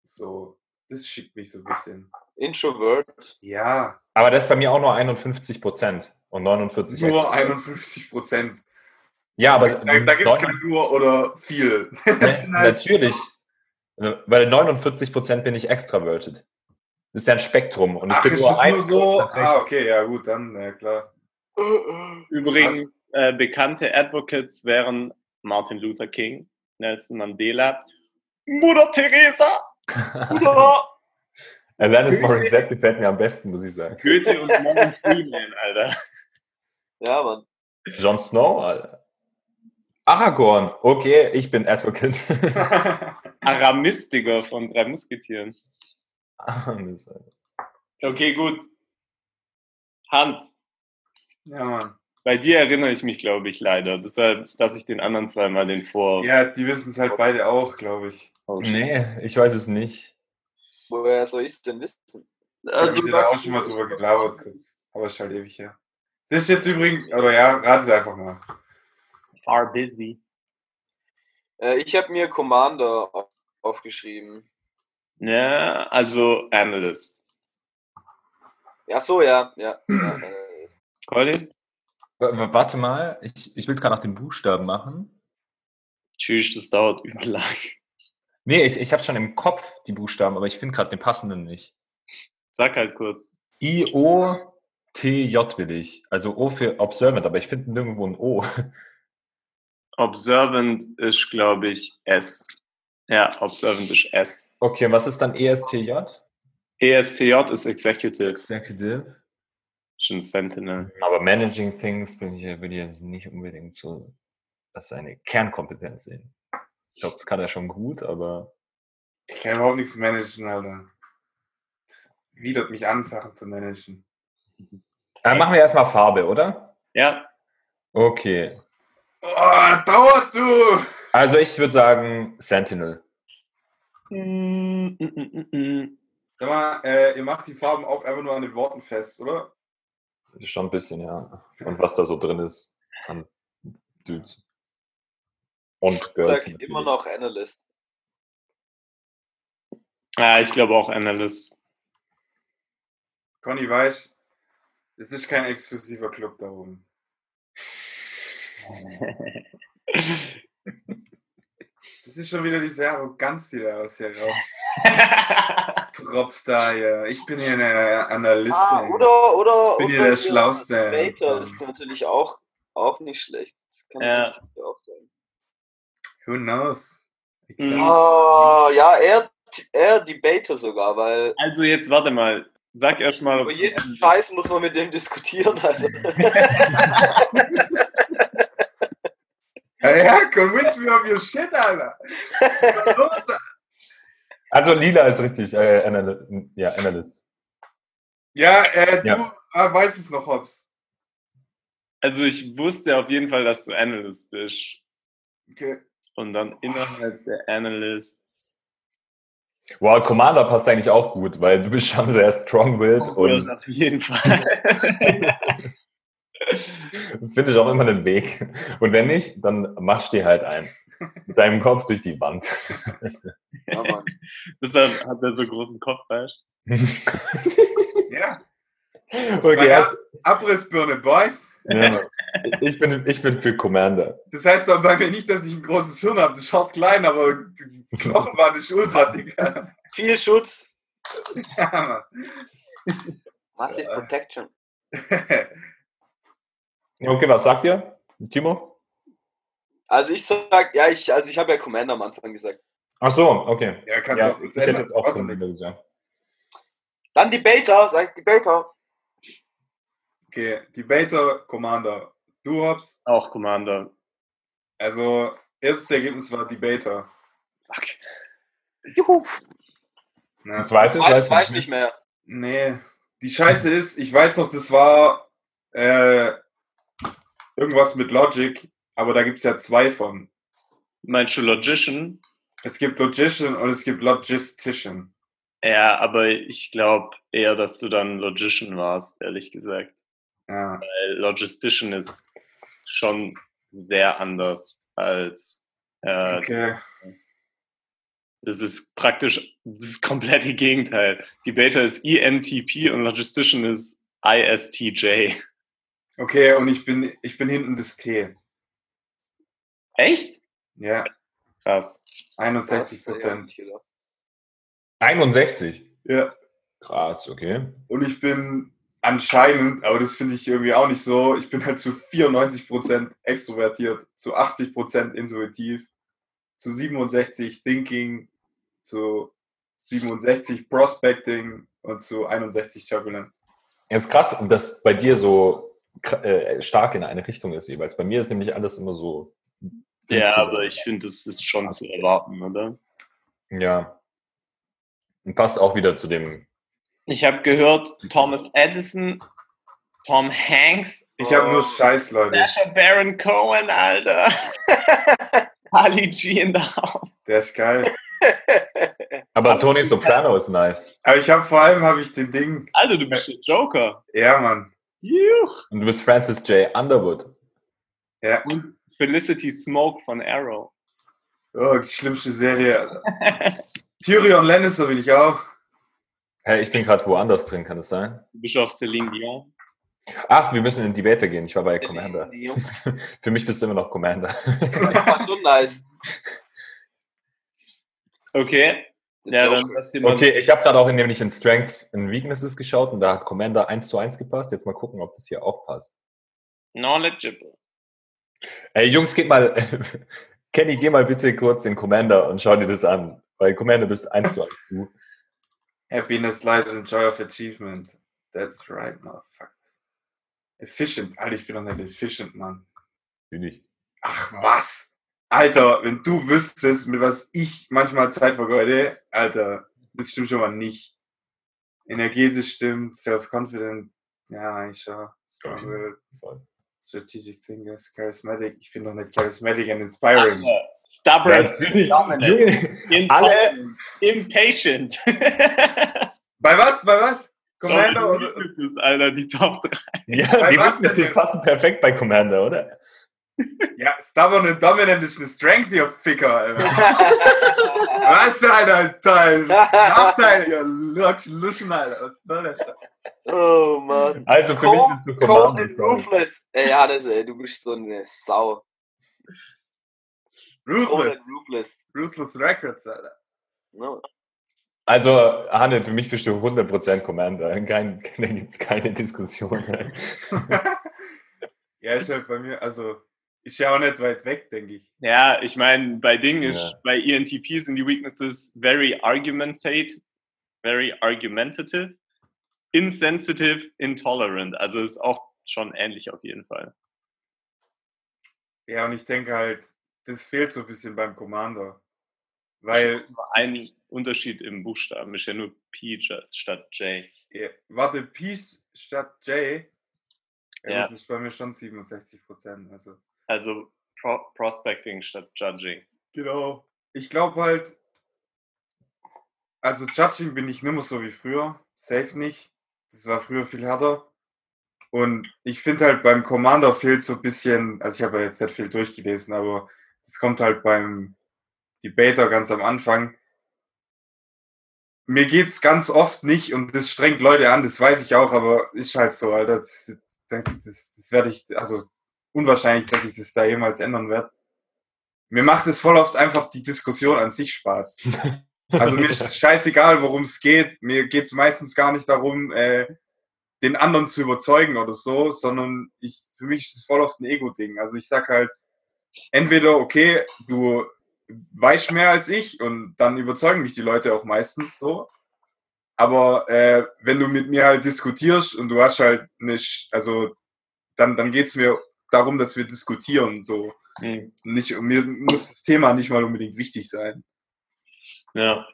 So, das schickt mich so ein bisschen. Introvert. Ja, Aber das ist bei mir auch nur 51 Prozent und 49 nur extra. 51 Prozent. Ja, aber Da, da gibt es kein nur oder viel. Ne, halt, Natürlich. Weil 49 Prozent bin ich extraverted. Das ist ja ein Spektrum. Und ich ach, bin ist nur das ein nur so? Ah, okay, ja gut, dann, ja klar. Übrigens, äh, bekannte Advocates wären Martin Luther King, Nelson Mandela, Mutter Teresa, Mutter Alanis Morissette gefällt mir am besten, muss ich sagen. Goethe und Morgan Freeman, Alter. Ja, Mann. Jon Snow, Alter. Aragorn. Okay, ich bin Advocate. Aramistiker von drei Musketieren. Okay, gut. Hans, ja, Mann. bei dir erinnere ich mich, glaube ich, leider. Deshalb lasse ich den anderen zweimal den vor. Ja, die wissen es halt beide auch, glaube ich. Nee, ich weiß es nicht. Woher soll ich es denn wissen? Ich habe Also, da auch schon mal drüber gelabert, aber ist halt ewig her. Das ist jetzt übrigens, oder ja, ratet einfach mal. Far busy. äh, ich habe mir Commander auf- aufgeschrieben. Ja, also Analyst. Ja, so, ja. ja, ja Colin? Warte mal, ich, ich will gerade nach den Buchstaben machen. Tschüss, das dauert überlang. Nee, ich, ich habe schon im Kopf die Buchstaben, aber ich finde gerade den passenden nicht. Sag halt kurz. I, O, T, J will ich. Also O für Observant, aber ich finde nirgendwo ein O. Observant ist, glaube ich, S. Ja, Observant ist S. Okay, und was ist dann ESTJ? ESTJ ist Executive, Executive. schon Sentinel. Aber Managing Things bin ich, würde ich nicht unbedingt so als eine Kernkompetenz sehen. Ich glaube, das kann er schon gut, aber Ich kann überhaupt nichts managen, Alter. Das widert mich an, Sachen zu managen. äh, machen wir erstmal Farbe, oder? Ja, Okay. Oh, dauert du! Also ich würde sagen Sentinel. Mm, mm, mm, mm. Sag mal, äh, ihr macht die Farben auch einfach nur an den Worten fest, oder? Schon ein bisschen, ja. Und was da so drin ist an Dudes. Und ich Girls. sag immer noch Analyst. Ja, ich glaube auch Analyst. Conny weiß, es ist kein exklusiver Club da oben. Das ist schon wieder diese Arroganz, die da aus hier raus tropft da hier. Ich bin hier eine Analystin. Ah, oder, oder, bin oder hier der Schlauste. Debater ist natürlich auch, auch nicht schlecht. Das kann Ja. natürlich auch sein. Who knows? Mhm. Oh, ja, er, er Debater sogar, weil Also jetzt warte mal. Sag erst mal. über jeden Scheiß muss man mit dem diskutieren, Alter. Ja, ja, convince me of your shit, Alter. Also Lila ist richtig, äh, Analy ja, Analyst. Ja, äh, du Ja. ah, weißt es noch, Hobbs. Also ich wusste auf jeden Fall, dass du Analyst bist. Okay. Und dann innerhalb der Analysts. Wow, Commander passt eigentlich auch gut, weil du bist schon sehr strong-willed und auf jeden Fall. findest auch immer einen Weg. Und wenn nicht, dann machst du dir halt ein. Mit deinem Kopf durch die Wand. Ja, Mann. Deshalb hat er so großen Kopf, weißt Ja. okay, Ja. Abrissbirne, Boys. Ja. ich, bin, ich bin für Commander. Das heißt doch bei mir nicht, dass ich ein großes Hirn habe. Das schaut klein, aber die Knochenband ist ultra dick. Viel Schutz. Ja, Massive Ja. Protection. Okay, was sagt ihr? Timo? Also ich sag, ja, ich, also ich habe ja Commander am Anfang gesagt. Ach so, okay. Ja, kannst du Ja, auch ich hätte auch Commander gesagt. Dann Debater, sag ich Debater. Okay, Debater, Commander. Du, Hobbs? Auch Commander. Also, erstes Ergebnis war Debater. Fuck. Juhu. Und zweites, weiß du ich nicht mehr. Nee, die Scheiße ist, ich weiß noch, das war äh, irgendwas mit Logic, aber da gibt es ja zwei von. Meinst du Logician? Es gibt Logician und es gibt Logistician. Ja, aber ich glaube eher, dass du dann Logician warst, ehrlich gesagt. Ja. Weil Logistician ist schon sehr anders als äh, Okay. Das ist praktisch das komplette Gegenteil. Debater ist ENTP und Logistician ist ISTJ. Okay, und ich bin, ich bin hinten das T. Echt? Ja, Krass. 61 Das, ja, Prozent. nicht gedacht. 61. Ja. Krass, okay. Und ich bin anscheinend, aber das finde ich irgendwie auch nicht so, ich bin halt zu 94% extrovertiert, zu 80% intuitiv, zu 67 Thinking, zu 67 Prospecting und zu 61 Turbulent. Es ist krass, dass bei dir so äh, stark in eine Richtung ist jeweils. Bei mir ist nämlich alles immer so. 50. Ja, aber ich finde, das ist schon zu erwarten, oder? Ja. Und passt auch wieder zu dem. Ich habe gehört, Thomas Edison, Tom Hanks, Ich habe nur Scheiß, Leute. Sasha Baron Cohen, Alter. Ali G in the house. Der ist geil. Aber Tony Soprano ist nice. Aber ich habe vor allem, habe ich den Ding, Alter, du bist der Joker. ja, Mann. Juh. Und du bist Francis J. Underwood. Ja, Und Felicity Smoke von Arrow. oh, die schlimmste Serie. Tyrion Lannister bin ich auch. Hey, ich bin gerade woanders drin, kann das sein? Du bist auch Celine Dion. Ach, wir müssen in Debater gehen. Ich war bei Commander. Die Für mich bist du immer noch Commander. war schon nice. Okay. Ja. Okay, ich habe gerade auch in, nämlich in Strengths and Weaknesses geschaut und da hat Commander 1 zu 1 gepasst. Jetzt mal gucken, ob das hier auch passt. Knowledgeable. Ey, Jungs, geht mal. Kenny, geh mal bitte kurz in Commander und schau dir das an. Weil Commander bist 1 zu 1 du. Happiness lies in joy of achievement. That's right, motherfucker. Efficient. Alter, ich bin doch nicht efficient, Mann. Du nicht. Ach, was? Alter, wenn du wüsstest, mit was ich manchmal Zeit vergeude, Alter, das stimmt schon mal nicht. Energetisch stimmt, self-confident, ja, eigentlich schon. Strong-willed, Voll. strategic thinkers, charismatic. Ich bin doch nicht charismatic and inspiring. Alter, Stubborn. Dominant. Alle- Impatient. Bei was? Bei was? Commander Doch, oder? Das ist, Alter, die Top 3. Ja, Bei die Weaknesses denn? passen perfekt bei Commander, oder? Ja, stubborn und dominant ist eine Strength, ihr Ficker, Alter. Was, Alter? Toll. Nachteil, ihr Luschen, Alter. Was soll der Scheiß? Oh Mann. Also für mich bist du Cold Commander. and sorry. ruthless. Ey, Hannes, ey, du bist so eine Sau. Ruthless. ruthless. Ruthless Records, Alter. No. Also, Hanne, für mich bist du 100% Commander. Kein, da gibt es keine Diskussion. ja, ist halt bei mir, also, ist ja auch nicht weit weg, denke ich. Ja, ich meine, bei Ding ist, Ja. bei ENTP sind die Weaknesses very argumentate, very argumentative, insensitive, intolerant. Also ist auch schon ähnlich auf jeden Fall. Ja, und ich denke halt, das fehlt so ein bisschen beim Commander. Weil, Ein Unterschied im Buchstaben ist ja nur P sta- statt J. ja, warte, P statt J, ja, Ja. das ist bei mir schon 67 Prozent. Also, Also Pro Prospecting statt Judging. Genau. Ich glaube halt, also Judging bin ich nimmer so wie früher. Safe nicht. Das war früher viel härter. Und ich finde halt beim Commander fehlt so ein bisschen, also ich habe ja jetzt nicht viel durchgelesen, aber das kommt halt beim Debater ganz am Anfang. Mir geht's ganz oft nicht und das strengt Leute an, das weiß ich auch, aber ist halt so, Alter. Das, das, das werde ich, also unwahrscheinlich, dass ich das da jemals ändern werde. Mir macht es voll oft einfach die Diskussion an sich Spaß. Also mir ist scheißegal, worum es geht. Mir geht es meistens gar nicht darum, äh, den anderen zu überzeugen oder so, sondern ich, für mich ist es voll oft ein Ego-Ding. Also ich sag halt, entweder, okay, du weißt mehr als ich und dann überzeugen mich die Leute auch meistens so. Aber äh, wenn du mit mir halt diskutierst und du hast halt nicht, also dann, dann geht es mir darum, dass wir diskutieren. So. Hm. Nicht, mir muss das Thema nicht mal unbedingt wichtig sein. Ja.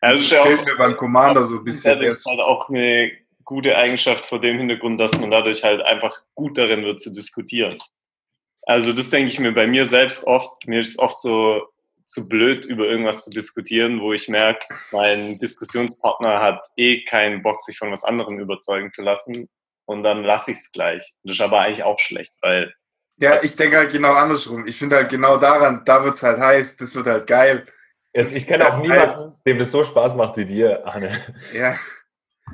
Also das ist ja mir beim Commander so ein bisschen. das ist halt auch eine gute Eigenschaft vor dem Hintergrund, dass man dadurch halt einfach gut darin wird zu diskutieren. Also das denke ich mir bei mir selbst oft. Mir ist es oft so zu blöd, über irgendwas zu diskutieren, wo ich merke, mein Diskussionspartner hat eh keinen Bock, sich von was anderem überzeugen zu lassen. Und dann lasse ich es gleich. Das ist aber eigentlich auch schlecht, weil Ja, ich denke halt genau andersrum. Ich finde halt genau daran, da wird es halt heiß, das wird halt geil. Es, ich kenne auch niemanden, dem das so Spaß macht wie dir, Anne. Ja,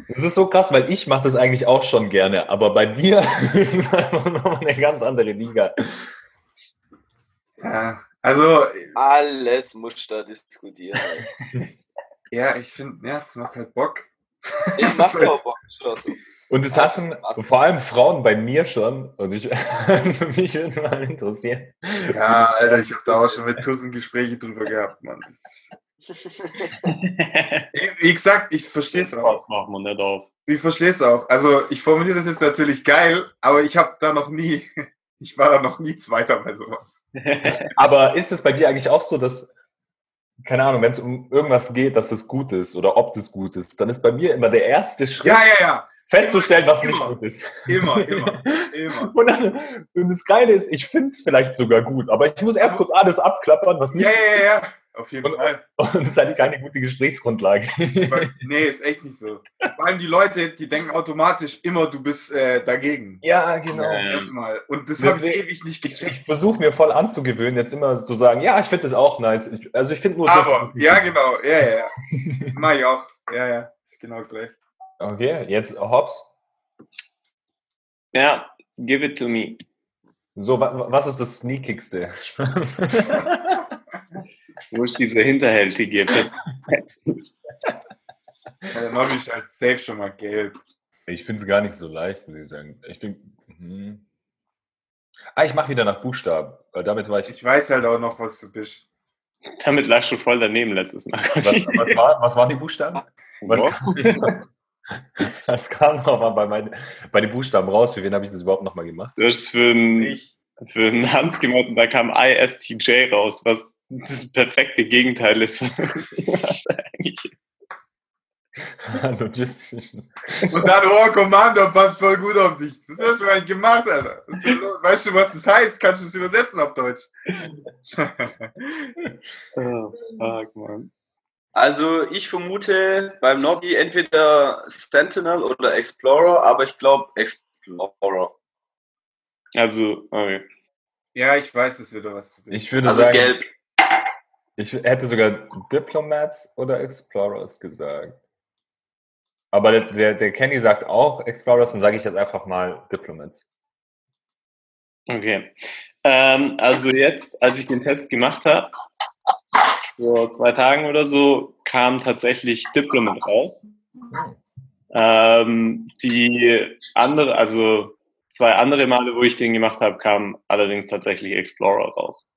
Das ist so krass, weil ich mache das eigentlich auch schon gerne, aber bei dir ist es einfach nochmal eine ganz andere Liga. ja. Also, Alles muss da diskutieren. ja, ich finde, ja, es macht halt Bock. Ich mach Das doch ist- Bock. Schlossen. Und es hassen vor allem Frauen bei mir schon. Und ich, also mich würde mal interessieren. Ja, Alter, ich habe da auch schon mit Tussen Gespräche drüber gehabt, Mann. Das, wie gesagt, ich verstehe es auch. Machen wir nicht auf. Ich verstehe es auch. Also, ich formuliere das jetzt natürlich geil, aber ich habe da noch nie, ich war da noch nie Zweiter bei sowas. Aber ist es bei dir eigentlich auch so, dass, keine Ahnung, wenn es um irgendwas geht, dass es gut ist oder ob das gut ist, dann ist bei mir immer der erste Schritt, Ja, ja, ja. festzustellen, was nicht Immer. gut ist. Immer, immer, immer. Und, dann, und das Geile ist, ich finde es vielleicht sogar gut, aber ich muss erst kurz alles abklappern, was nicht Ja, ja, ja, ja. Auf jeden Und- Fall. Und das ist eigentlich keine gute Gesprächsgrundlage. Nee, ist echt nicht so. Vor allem die Leute, die denken automatisch immer, du bist äh, dagegen. ja, genau. Ja. Erstmal. Und das habe ich ewig nicht Ich, gecheckt. ich versuche mir voll anzugewöhnen, jetzt immer zu sagen, ja, ich finde das auch nice. Ich, also ich finde nur das, Aber, nicht ja, genau. Ja, ja, ja. Mach ich auch. Ja, ja. Ist genau gleich. Okay, jetzt Hobbs. Ja, give it to me. So, wa, was ist das Sneakigste? Wo ist diese hinterhältige? Ja, dann habe ich als Safe schon mal gelb. ich finde es gar nicht so leicht, muss ich sagen. Ich finde. Mhm. Ah, ich mache wieder nach Buchstaben. Damit war ich. Ich weiß halt auch noch, was du bist. Damit lagst du voll daneben letztes Mal. Was, was, war, was waren die Buchstaben? Was, kam, was kam nochmal bei, mein, bei den Buchstaben raus? Für wen habe ich das überhaupt nochmal gemacht? Du hast für einen, Ich. Für einen Hans gemacht und da kam ISTJ raus, was das perfekte Gegenteil ist. Was eigentlich- Logistischen. Und dann, oh, Commander, passt voll gut auf dich. Das hast du eigentlich gemacht, Alter. Weißt du, was das heißt? Kannst du es übersetzen auf Deutsch? Oh, fuck, man. Also ich vermute beim Nobby entweder Sentinel oder Explorer, aber ich glaube Explorer. Also, okay. ja, ich weiß es wieder, was du bist. Ich würde Also sagen, gelb. ich hätte sogar Diplomats oder Explorers gesagt. Aber der, der, der Kenny sagt auch Explorers, dann sage ich jetzt einfach mal Diplomats. Okay. Ähm, also jetzt, als ich den Test gemacht habe, vor zwei Tagen oder so, kam tatsächlich Diplomat raus. Hm. Ähm, die andere, also zwei andere Male, wo ich den gemacht habe, kam allerdings tatsächlich Explorer raus.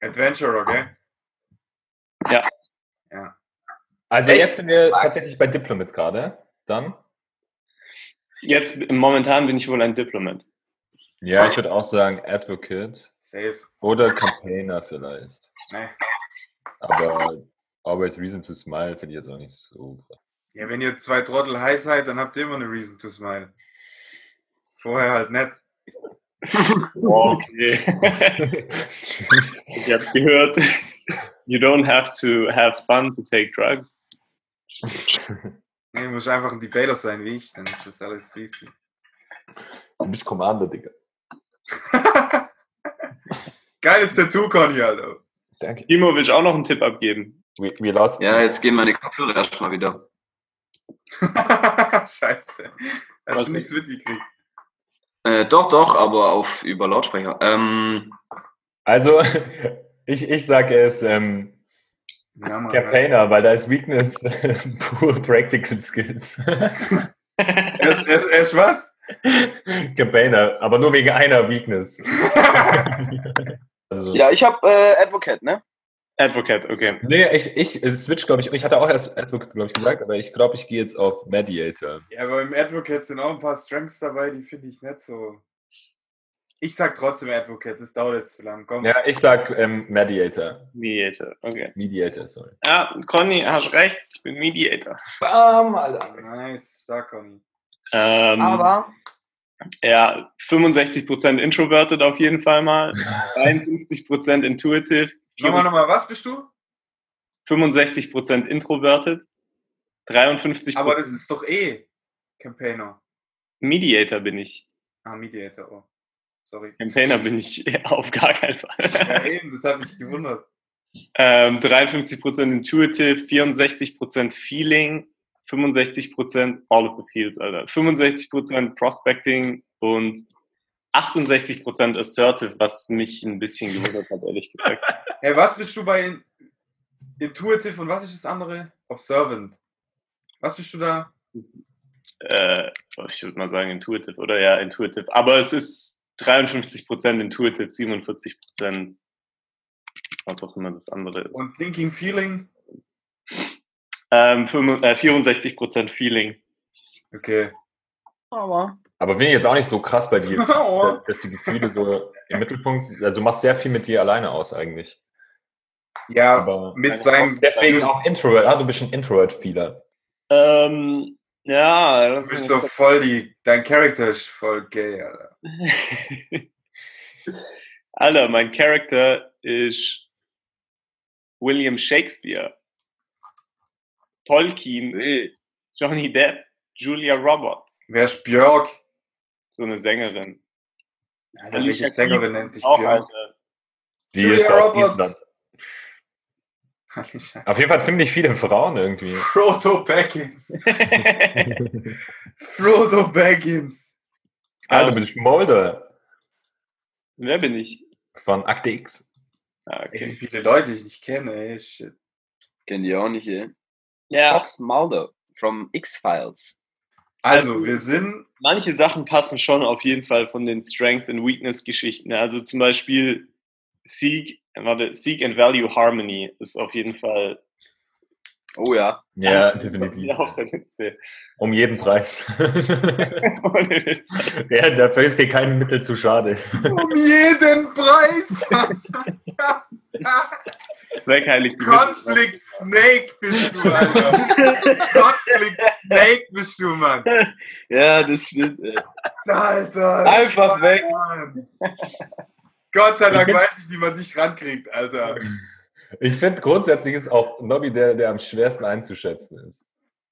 Adventurer, gell? Also Echt? jetzt sind wir tatsächlich bei Diplomat gerade. Dann? Jetzt momentan bin ich wohl ein Diplomat. Ja, ich würde auch sagen Advocate Safe. oder Campaigner vielleicht. Nee. Aber Always Reason to Smile finde ich jetzt auch nicht so krass. Ja, wenn ihr zwei Trottel heiß seid, dann habt ihr immer eine Reason to smile. Vorher halt nicht. Okay. ich habe gehört, you don't have to have fun to take drugs. Nee, du musst einfach ein Debater sein wie ich, dann ist das alles easy. Du bist Commander, Digga. Geiles Tattoo, Conny, Alter. Danke. Timo, willst du auch noch einen Tipp abgeben? We, we lost. Ja, jetzt gehen meine Kopfhörer erstmal wieder. Scheiße. Hast Was du nichts mitgekriegt? Äh, doch, doch, aber auf über Lautsprecher. Ähm, Also, ich, ich sage es, ähm, Ja, Mann, Campaigner, weil da ist Weakness pure Practical Skills. Er ist, er, ist, er ist was? Campaigner, aber nur wegen einer Weakness. also, Ja, ich habe äh, Advocate, ne? Advocate, okay. Nee, ich, ich switch, glaube ich. Ich hatte auch erst Advocate, glaube ich, gesagt, aber ich glaube, ich gehe jetzt auf Mediator. Ja, aber im Advocate sind auch ein paar Strengths dabei, die finde ich nicht so. Ich sag trotzdem Advocate, das dauert jetzt zu lang. Komm. Ja, ich sag ähm, Mediator. Mediator, okay. Mediator, sorry. Ja, Conny, hast recht, ich bin Mediator. Bam, Alter. Nice, stark, Conny. Ähm, Aber Ja, 65% introverted auf jeden Fall mal, 53% intuitive, Nochmal, nochmal, was bist du? 65% introverted, 53% Aber das ist doch eh Campaigner. Mediator bin ich. Ah, Mediator, oh. Sorry. Campaigner bin ich auf gar keinen Fall. Ja, eben, das hat mich gewundert. Ähm, 53% intuitive, 64% feeling, 65% all of the fields, Alter. 65% prospecting und 68% assertive, was mich ein bisschen gewundert hat, ehrlich gesagt. Hey, was bist du bei In Intuitive und was ist das andere? Observant. Was bist du da? äh, ich würde mal sagen intuitive, oder? Ja, intuitive. Aber es ist 53% intuitive, 47% was auch immer das andere ist. Und Thinking, Feeling? ähm, 65, äh, 64% feeling. Okay. aber Aber bin ich jetzt auch nicht so krass bei dir, Oh. dass die Gefühle so im Mittelpunkt sind. Also du machst sehr viel mit dir alleine aus eigentlich. Ja, Aber mit seinem. deswegen auch Introvert. Ah, du bist ein Introvert-Feeler. Ähm, ja, Du das bist ist doch voll die. Dein Charakter ist voll gay, Alter. Alter, mein Charakter ist William Shakespeare, Tolkien, Johnny Depp, Julia Roberts, Wer ist Björk? So eine Sängerin. Alter, Alicia welche Sängerin nennt sich Auch, Björk? Die Julia ist aus Roberts. Island. Auf jeden Fall ziemlich viele Frauen irgendwie. Frodo Baggins. Frodo Baggins. Ah, du bist Mulder Wer bin ich? von Akte X. Ah, Ey, wie okay. viele Leute ich nicht kenne, ey, shit. kennt ihr auch nicht, ey. Ja, Fox Mulder from X-Files. Also, Also- wir sind. manche Sachen passen schon auf jeden Fall von den Strength and Weakness Geschichten. Also zum Beispiel Seek, warte, Seek and Value Harmony ist auf jeden Fall Oh ja. Ja, definitiv. auf der Liste. Um jeden Preis. Ja, dafür ist dir kein Mittel zu schade. Um jeden Preis! Wegheilig die Conflict Snake bist du, Alter. Conflict Snake bist du, Mann. Ja, das stimmt, ey. Alter. Einfach weg. Mann. Gott sei Dank weiß ich, wie man dich rankriegt, Alter. Ich finde grundsätzlich ist auch Nobby der, der am schwersten einzuschätzen ist.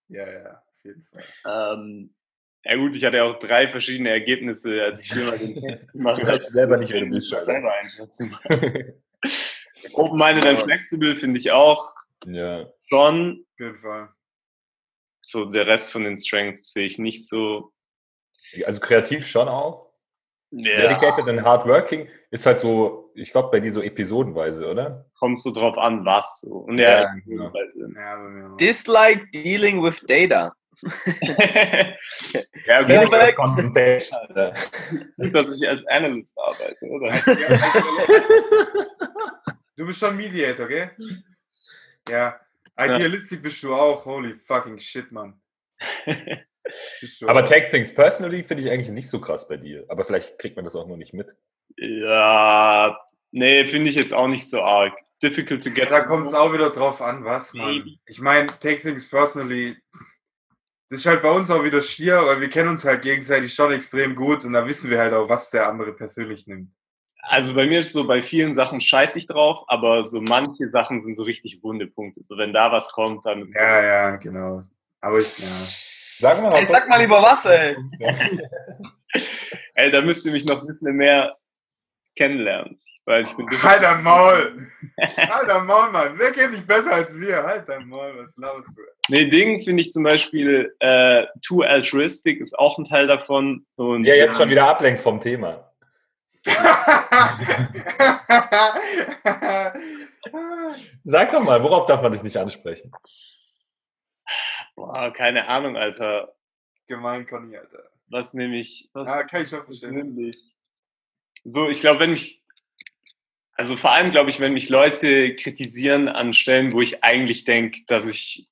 Ja, ja, auf jeden Fall. Ähm, ja gut, ich hatte ja auch drei verschiedene Ergebnisse, als ich hier mal den Test gemacht Du habe. weißt selber nicht, wer du bist, Alter. selber einschätzen. Open-minded and flexible finde ich auch ja. schon. Auf jeden Fall. So der Rest von den Strengths sehe ich nicht so. Also kreativ schon auch. Ja, Dedicated and hardworking ist halt so, ich glaube, bei dir so episodenweise, oder? kommt so drauf an, was so. Und ja, Ja, genau. Ja. Dislike dealing with data. ja. Confrontation, Alter. gut, dass ich als Analyst arbeite, oder? Du bist schon Mediator, gell? Ja. Idealistic bist du auch. Holy fucking shit, Mann. Aber auch. Take Things Personally finde ich eigentlich nicht so krass bei dir. Aber vielleicht kriegt man das auch nur nicht mit. Ja, nee, finde ich jetzt auch nicht so arg. Difficult to get. Da kommt es auch wieder drauf an, was, Mann. Ich meine, Take Things Personally, das ist halt bei uns auch wieder stier, weil wir kennen uns halt gegenseitig schon extrem gut und da wissen wir halt auch, was der andere persönlich nimmt. Also bei mir ist so, bei vielen Sachen scheiß ich drauf, aber so manche Sachen sind so richtig wunde Punkte. So wenn da was kommt, dann ist Ja, ja, genau. Aber ich, ja. Sag mal, Ey, sag mal lieber was, ey. ey, da müsst ihr mich noch ein bisschen mehr kennenlernen. Weil ich bin Halt dein Maul! Halt dein Maul, Mann! Wer kennt dich besser als wir? Halt dein Maul, was laberst du? Nee, Ding finde ich zum Beispiel äh, Too Altruistic ist auch ein Teil davon. Und Ja, jetzt schon wieder ablenkt vom Thema. Sag doch mal, worauf darf man dich nicht ansprechen? Boah, keine Ahnung, Alter. Gemein, Conny, Alter. Was nehme ich? Was, Ah, kann ich schon verstehen. So, ich glaube, wenn mich, also vor allem glaube ich, wenn mich Leute kritisieren an Stellen, wo ich eigentlich denke, dass ich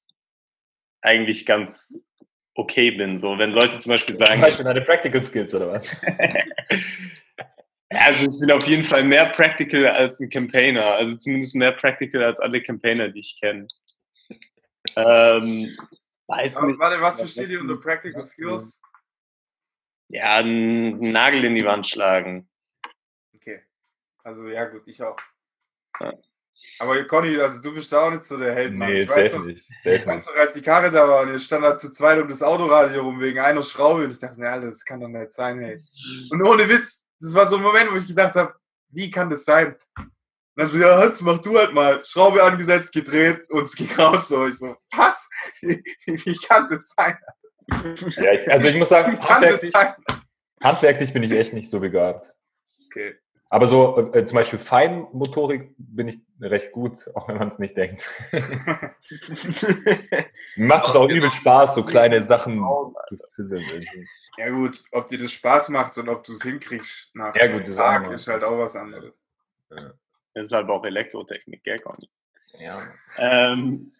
eigentlich ganz okay bin. So, wenn Leute zum Beispiel Zum sagen, Beispiel deine Practical Skills oder was? Also ich bin auf jeden Fall mehr practical als ein Campaigner. Also zumindest mehr practical als alle Campaigner, die ich kenne. Ähm, weiß Aber nicht. warte, was versteht ihr unter Practical Skills? Ja, einen Nagel in die Wand schlagen. Okay. Also, ja, gut, ich auch. Ja. Aber Conny, also du bist da auch nicht so der Held, Mann. Nee, ich weiß safe noch, nicht. ich Safe weiß nicht. noch, als die Karre da war und ihr stand da zu zweit um das Autoradio rum wegen einer Schraube und ich dachte, na, das kann doch nicht sein, hey. Und ohne Witz, das war so ein Moment, wo ich gedacht habe, wie kann das sein? Und dann so, ja, Hans, mach du halt mal. Schraube angesetzt, gedreht und es ging raus so. Ich so, was? Wie, wie, kann das sein? Ja, ich, also ich muss sagen, handwerklich, sein? handwerklich bin ich echt nicht so begabt. Okay. Aber so äh, zum Beispiel Feinmotorik bin ich recht gut, auch wenn man es nicht denkt. Macht es auch übel Spaß, so kleine Sachen zu fisseln. irgendwie. Ja gut, ob dir das Spaß macht und ob du es hinkriegst nach Ja, gut, Tag ist halt auch was anderes. Das ist halt auch Elektrotechnik, gell, Conny? Ja. Ähm,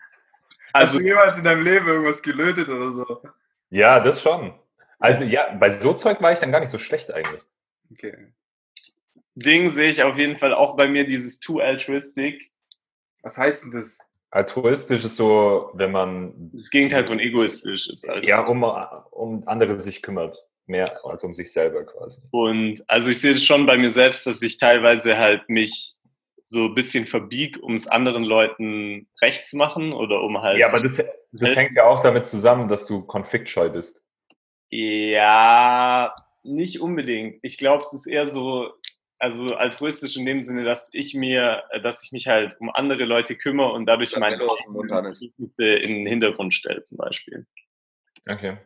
Hast also, du jemals in deinem Leben irgendwas gelötet oder so? ja, das schon. Also ja, bei so Zeug war ich dann gar nicht so schlecht eigentlich. Okay. Ding sehe ich auf jeden Fall auch bei mir dieses Too Altruistic. Was heißt denn das? Altruistisch ist so, wenn man Das Gegenteil von egoistisch ist. Also. ja, um, um andere sich kümmert. Mehr als um sich selber quasi. Und also ich sehe das schon bei mir selbst, dass ich teilweise halt mich so ein bisschen verbieg, um es anderen Leuten recht zu machen oder um halt. Ja, aber das, das hängt ja auch damit zusammen, dass du konfliktscheu bist. Ja, nicht unbedingt. Ich glaube, es ist eher so, also altruistisch in dem Sinne, dass ich mir, äh, dass ich mich halt um andere Leute kümmere und dadurch meine. Bedürfnisse in den Hintergrund stelle, zum Beispiel. Okay.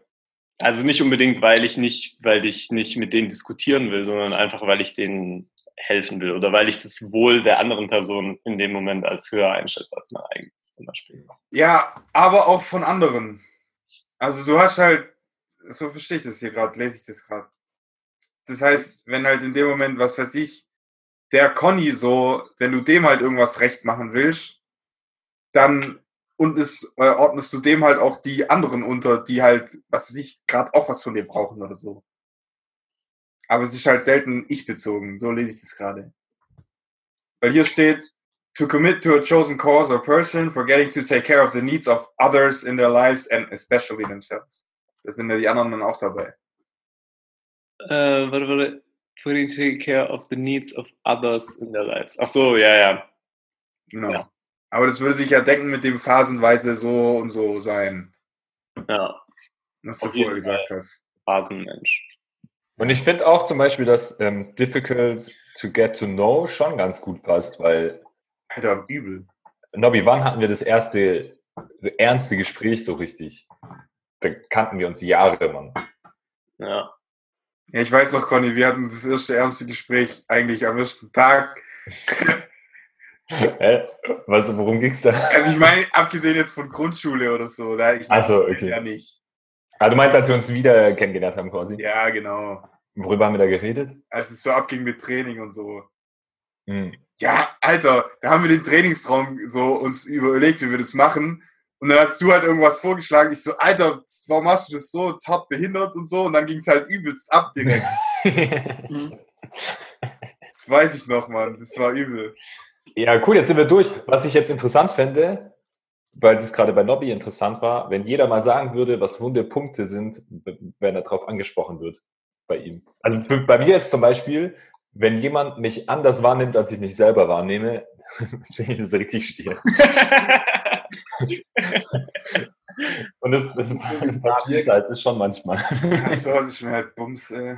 Also nicht unbedingt, weil ich nicht, weil ich nicht mit denen diskutieren will, sondern einfach, weil ich denen helfen will oder weil ich das Wohl der anderen Person in dem Moment als höher einschätze als mein eigenes zum Beispiel. Ja, aber auch von anderen. Also du hast halt, so verstehe ich das hier gerade, lese ich das gerade. Das heißt, wenn halt in dem Moment, was weiß ich, der Conny so, wenn du dem halt irgendwas recht machen willst, dann und es, äh, ordnest du dem halt auch die anderen unter, die halt, was weiß ich, gerade auch was von dir brauchen oder so. Aber es ist halt selten ich-bezogen, so lese ich das gerade. Weil hier steht, to commit to a chosen cause or person, forgetting to take care of the needs of others in their lives and especially themselves. Da sind ja die anderen dann auch dabei. Äh, warte, warte. Putting take care of the needs of others in their lives. Ach so, ja, ja. Genau. Ja. Aber das würde sich ja denken mit dem phasenweise so und so sein, Ja, was du Auf jeden vorher gesagt hast. Phasenmensch. Und ich finde auch zum Beispiel, dass ähm, difficult to get to know schon ganz gut passt, weil, Alter, übel. Nobby, wann hatten wir das erste ernste Gespräch so richtig? Da kannten wir uns Jahre, Mann. Ja. Ja, ich weiß noch, Conny, wir hatten das erste ernste Gespräch eigentlich am ersten Tag. Hä? Was, worum ging's da? Also ich meine, abgesehen jetzt von Grundschule oder so, da ich Ach so, okay. ja nicht. Ah, du meinst, als wir uns wieder kennengelernt haben quasi? Ja, genau. Worüber haben wir da geredet? Als es so abging mit Training und so. Hm. Ja, Alter, da haben wir den Trainingsraum so uns überlegt, wie wir das machen. Und dann hast du halt irgendwas vorgeschlagen. Ich so, Alter, warum machst du das so? Das hart behindert und so. Und dann ging es halt übelst ab direkt. Das weiß ich noch, Mann. Das war übel. Ja, cool, jetzt sind wir durch. Was ich jetzt interessant fände, weil das gerade bei Nobby interessant war, wenn jeder mal sagen würde, was wunde Punkte sind, wenn er darauf angesprochen wird bei ihm. Also für, bei mir ist zum Beispiel, wenn jemand mich anders wahrnimmt, als ich mich selber wahrnehme, finde ich das richtig stier. Und das, das passiert halt das schon manchmal. So was ich mir halt Bums, äh.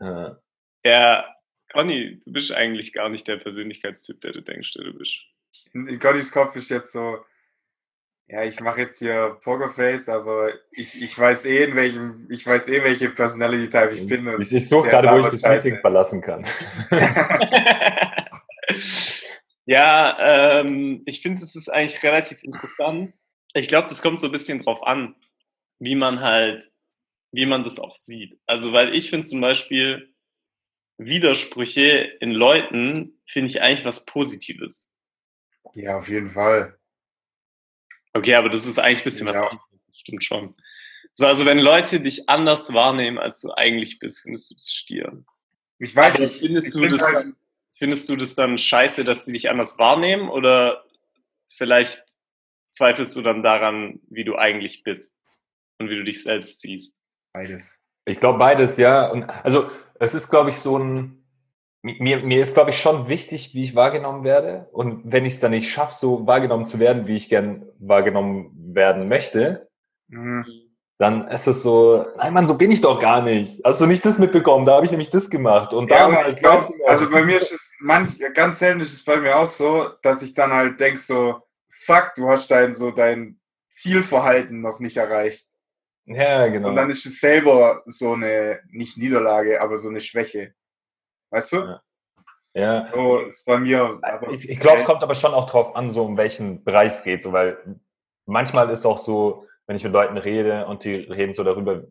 Ja. Ja, Conny, du bist eigentlich gar nicht der Persönlichkeitstyp, der du denkst, der du bist. In, in Connys Kopf ist jetzt so, ja, ich mache jetzt hier Pokerface, aber ich, ich weiß eh, in welchem, ich weiß eh, welche Personality Type ich bin. und Ich, ich suche gerade, wo ich das. Meeting verlassen kann. Ja, ähm, ich finde, es ist eigentlich relativ interessant. Ich glaube, das kommt so ein bisschen drauf an, wie man halt, wie man das auch sieht. Also, weil ich finde zum Beispiel Widersprüche in Leuten, finde ich eigentlich was Positives. Ja, auf jeden Fall. Okay, aber das ist eigentlich ein bisschen was Ja. anderes. Das stimmt schon. So, also wenn Leute dich anders wahrnehmen, als du eigentlich bist, findest du das Stier. Ich weiß Aber nicht. findest, ich du das halt- findest du das dann scheiße, dass die dich anders wahrnehmen? Oder vielleicht zweifelst du dann daran, wie du eigentlich bist und wie du dich selbst siehst? Beides. Ich glaube beides, ja. Und also es ist, glaube ich, so ein. Mir, mir ist, glaube ich, schon wichtig, wie ich wahrgenommen werde. Und wenn ich es dann nicht schaffe, so wahrgenommen zu werden, wie ich gern wahrgenommen werden möchte, Mhm. Dann ist es so, nein, Mann, so bin ich doch gar nicht. Hast du nicht das mitbekommen? Da habe ich nämlich das gemacht. Und Ja, da ich glaube, also bei mir ist es manch, ganz selten ist es bei mir auch so, dass ich dann halt denk so, fuck, du hast dein so dein Zielverhalten noch nicht erreicht. Ja, genau. Und dann ist es selber so eine, nicht Niederlage, aber so eine Schwäche. Weißt du? Ja. ja. So ist bei mir. Aber Ich, ich glaube, es kommt aber schon auch drauf an, so um welchen Bereich es geht. So, weil manchmal ist auch so, wenn ich mit Leuten rede und die reden so darüber,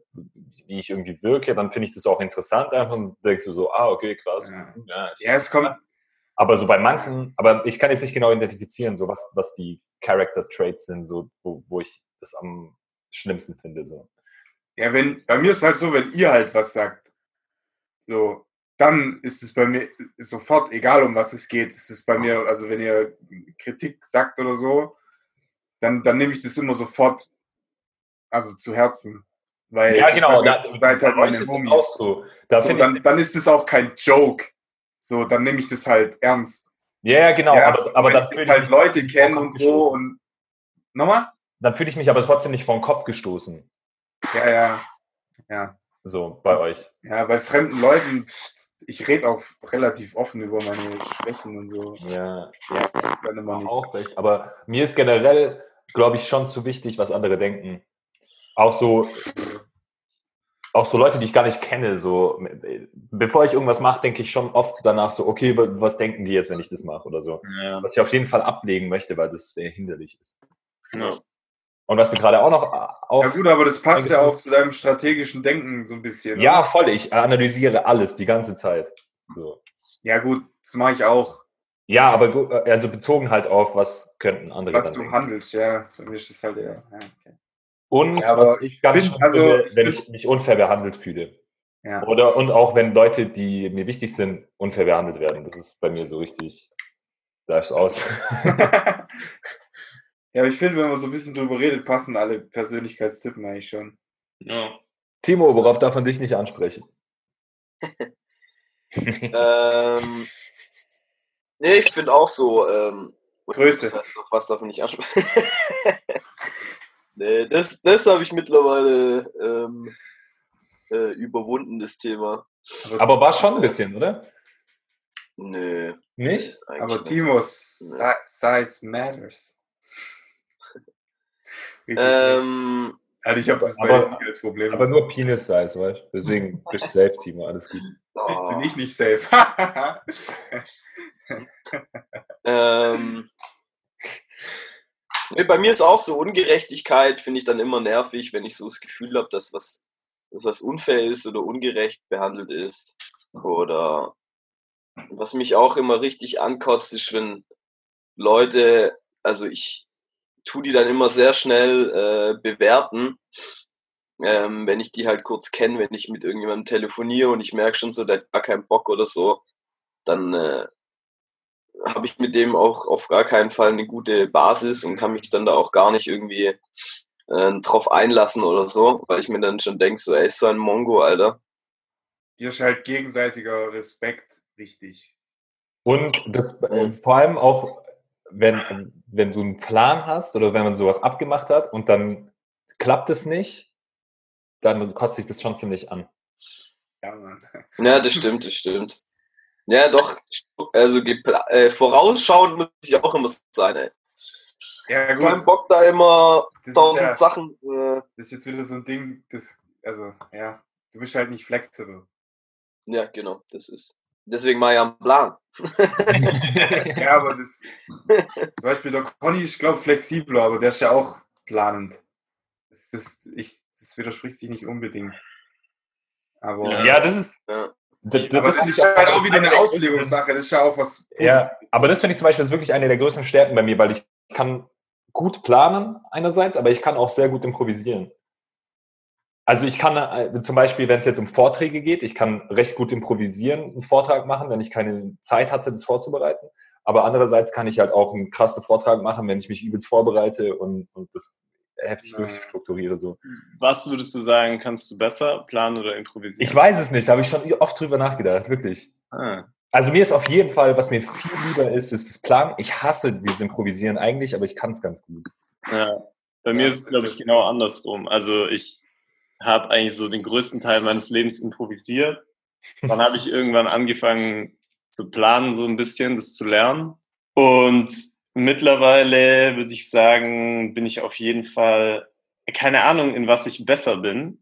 wie ich irgendwie wirke, dann finde ich das auch interessant einfach und denkst du so, ah, okay, krass. Ja. Ja. Ja, es kommt. Aber so bei manchen, aber ich kann jetzt nicht genau identifizieren, so was, was die Character Traits sind, so, wo, wo ich das am schlimmsten finde. So. Ja, wenn, bei mir ist halt so, wenn ihr halt was sagt, so, dann ist es bei mir sofort, egal um was es geht, ist es bei mir, also wenn ihr Kritik sagt oder so, dann, dann nehme ich das immer sofort, also zu Herzen. Weil Ja, genau. Da, seid halt meine Homies. auch so. Da so, dann, dann ist es auch kein Joke. So, dann nehme ich das halt ernst. ja, ja, genau. ja, aber aber wenn dann ich fühle ich halt Leute kennen und so und nochmal? Dann fühle ich mich aber trotzdem nicht vor den Kopf gestoßen. Ja, ja. Ja. So, bei euch. Ja, bei fremden Leuten, ich rede auch relativ offen über meine Schwächen und so. Ja, nicht. Auch recht. Aber mir ist generell, glaube ich, schon zu wichtig, was andere denken. Auch so, auch so Leute, die ich gar nicht kenne. So, bevor ich irgendwas mache, denke ich schon oft danach so, okay, wa- was denken die jetzt, wenn ich das mache oder so. Ja. Was ich auf jeden Fall ablegen möchte, weil das sehr hinderlich ist. Ja. Und was mir gerade auch noch auf. Ja gut, aber das passt ja auch zu deinem strategischen Denken so ein bisschen. Ja, oder? voll. Ich analysiere alles die ganze Zeit. So. Ja gut, das mache ich auch, Ja, aber gu- also bezogen halt auf, was könnten andere was du denken. handelst, ja. Für mich ist das halt eher. Ja, okay. Und Ja, aber was ich ganz find- schlimm also, finde, ich wenn ich mich unfair behandelt fühle. ja. Oder und auch wenn Leute, die mir wichtig sind, unfair behandelt werden. Das ist bei mir so richtig, da ist aus. ja, aber ich finde, wenn man so ein bisschen drüber redet, passen alle Persönlichkeitstippen eigentlich schon. Ja. Timo, worauf darf man dich nicht ansprechen? Ähm, nee, ich finde auch so. Ähm, Größe. Das heißt, auf was darf man nicht ansprechen? nee, das, das habe ich mittlerweile ähm, äh, überwunden, das Thema. Aber war schon ein bisschen, oder? Nö, Nicht? Aber nicht. Timo, si size matters. Richtig Ähm, Also ich habe das aber- als Problem. Aber nur Penis-Size, weißt du? Deswegen bist du safe, Timo, alles gut. oh, bin ich nicht safe. ähm, bei mir ist auch so Ungerechtigkeit, finde ich dann immer nervig, wenn ich so das Gefühl habe, dass was, dass was unfair ist oder ungerecht behandelt ist. Oder was mich auch immer richtig ankotzt, ist, wenn Leute, also ich tue die dann immer sehr schnell äh, bewerten, ähm, wenn ich die halt kurz kenne, wenn ich mit irgendjemandem telefoniere und ich merke schon so, der hat gar keinen Bock oder so, dann äh, habe ich mit dem auch auf gar keinen Fall eine gute Basis und kann mich dann da auch gar nicht irgendwie äh, drauf einlassen oder so, weil ich mir dann schon denke, so, ey, ist so ein Mongo, Alter. Dir ist halt gegenseitiger Respekt wichtig. Und das äh, vor allem auch, wenn, wenn du einen Plan hast oder wenn man sowas abgemacht hat und dann klappt es nicht, dann kotzt sich das schon ziemlich an. Ja, Mann. Ja, das stimmt, das stimmt. Ja, doch, also äh, vorausschauend muss ich auch immer sein, ey. Ja, Kein gut. Bock da immer Das ist, tausend ja, Sachen. Äh, das ist jetzt wieder so ein Ding, das, also, ja, du bist halt nicht flexibel. ja, genau, das ist. Deswegen mache ich einen Plan. Ja, aber das. Zum Beispiel der Conny, ich glaube, flexibler, aber der ist ja auch planend. Das, das, ich, das widerspricht sich nicht unbedingt. Aber, Ja, das ist. Ja. Das, aber das, finde ist halt das auch wieder eine Auslegungssache. Das ist ja auch was. Ja, Positives. aber das finde ich zum Beispiel ist wirklich eine der größten Stärken bei mir, weil ich kann gut planen einerseits, aber ich kann auch sehr gut improvisieren. Also ich kann äh, zum Beispiel, wenn es jetzt um Vorträge geht, ich kann recht gut improvisieren, einen Vortrag machen, wenn ich keine Zeit hatte, das vorzubereiten. Aber andererseits kann ich halt auch einen krassen Vortrag machen, wenn ich mich übelst vorbereite und, und das heftig Ja. durchstrukturiere. So. Was würdest du sagen, kannst du besser planen oder improvisieren? Ich weiß es nicht, da habe ich schon oft drüber nachgedacht, wirklich. Ah. Also mir ist auf jeden Fall, was mir viel lieber ist, ist das Planen. Ich hasse dieses Improvisieren eigentlich, aber ich kann es ganz gut. Ja. Bei mir Ja, ist es, glaube ich, genau andersrum. Also ich habe eigentlich so den größten Teil meines Lebens improvisiert. Dann habe ich irgendwann angefangen zu planen, so ein bisschen, das zu lernen. Und mittlerweile würde ich sagen, bin ich auf jeden Fall, keine Ahnung, in was ich besser bin.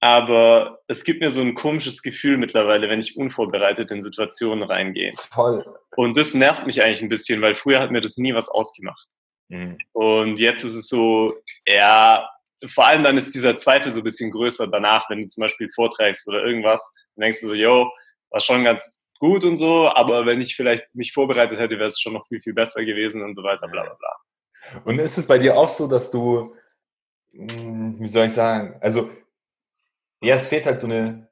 Aber es gibt mir so ein komisches Gefühl mittlerweile, wenn ich unvorbereitet in Situationen reingehe. Voll. Und das nervt mich eigentlich ein bisschen, weil früher hat mir das nie was ausgemacht. Mhm. Und jetzt ist es so, ja, vor allem dann ist dieser Zweifel so ein bisschen größer danach, wenn du zum Beispiel vorträgst oder irgendwas, dann denkst du so, yo, war schon ganz gut und so, aber wenn ich vielleicht mich vorbereitet hätte, wäre es schon noch viel, viel besser gewesen und so weiter, bla bla bla. Und ist es bei dir auch so, dass du, mh, wie soll ich sagen, also, ja, es fehlt halt so eine,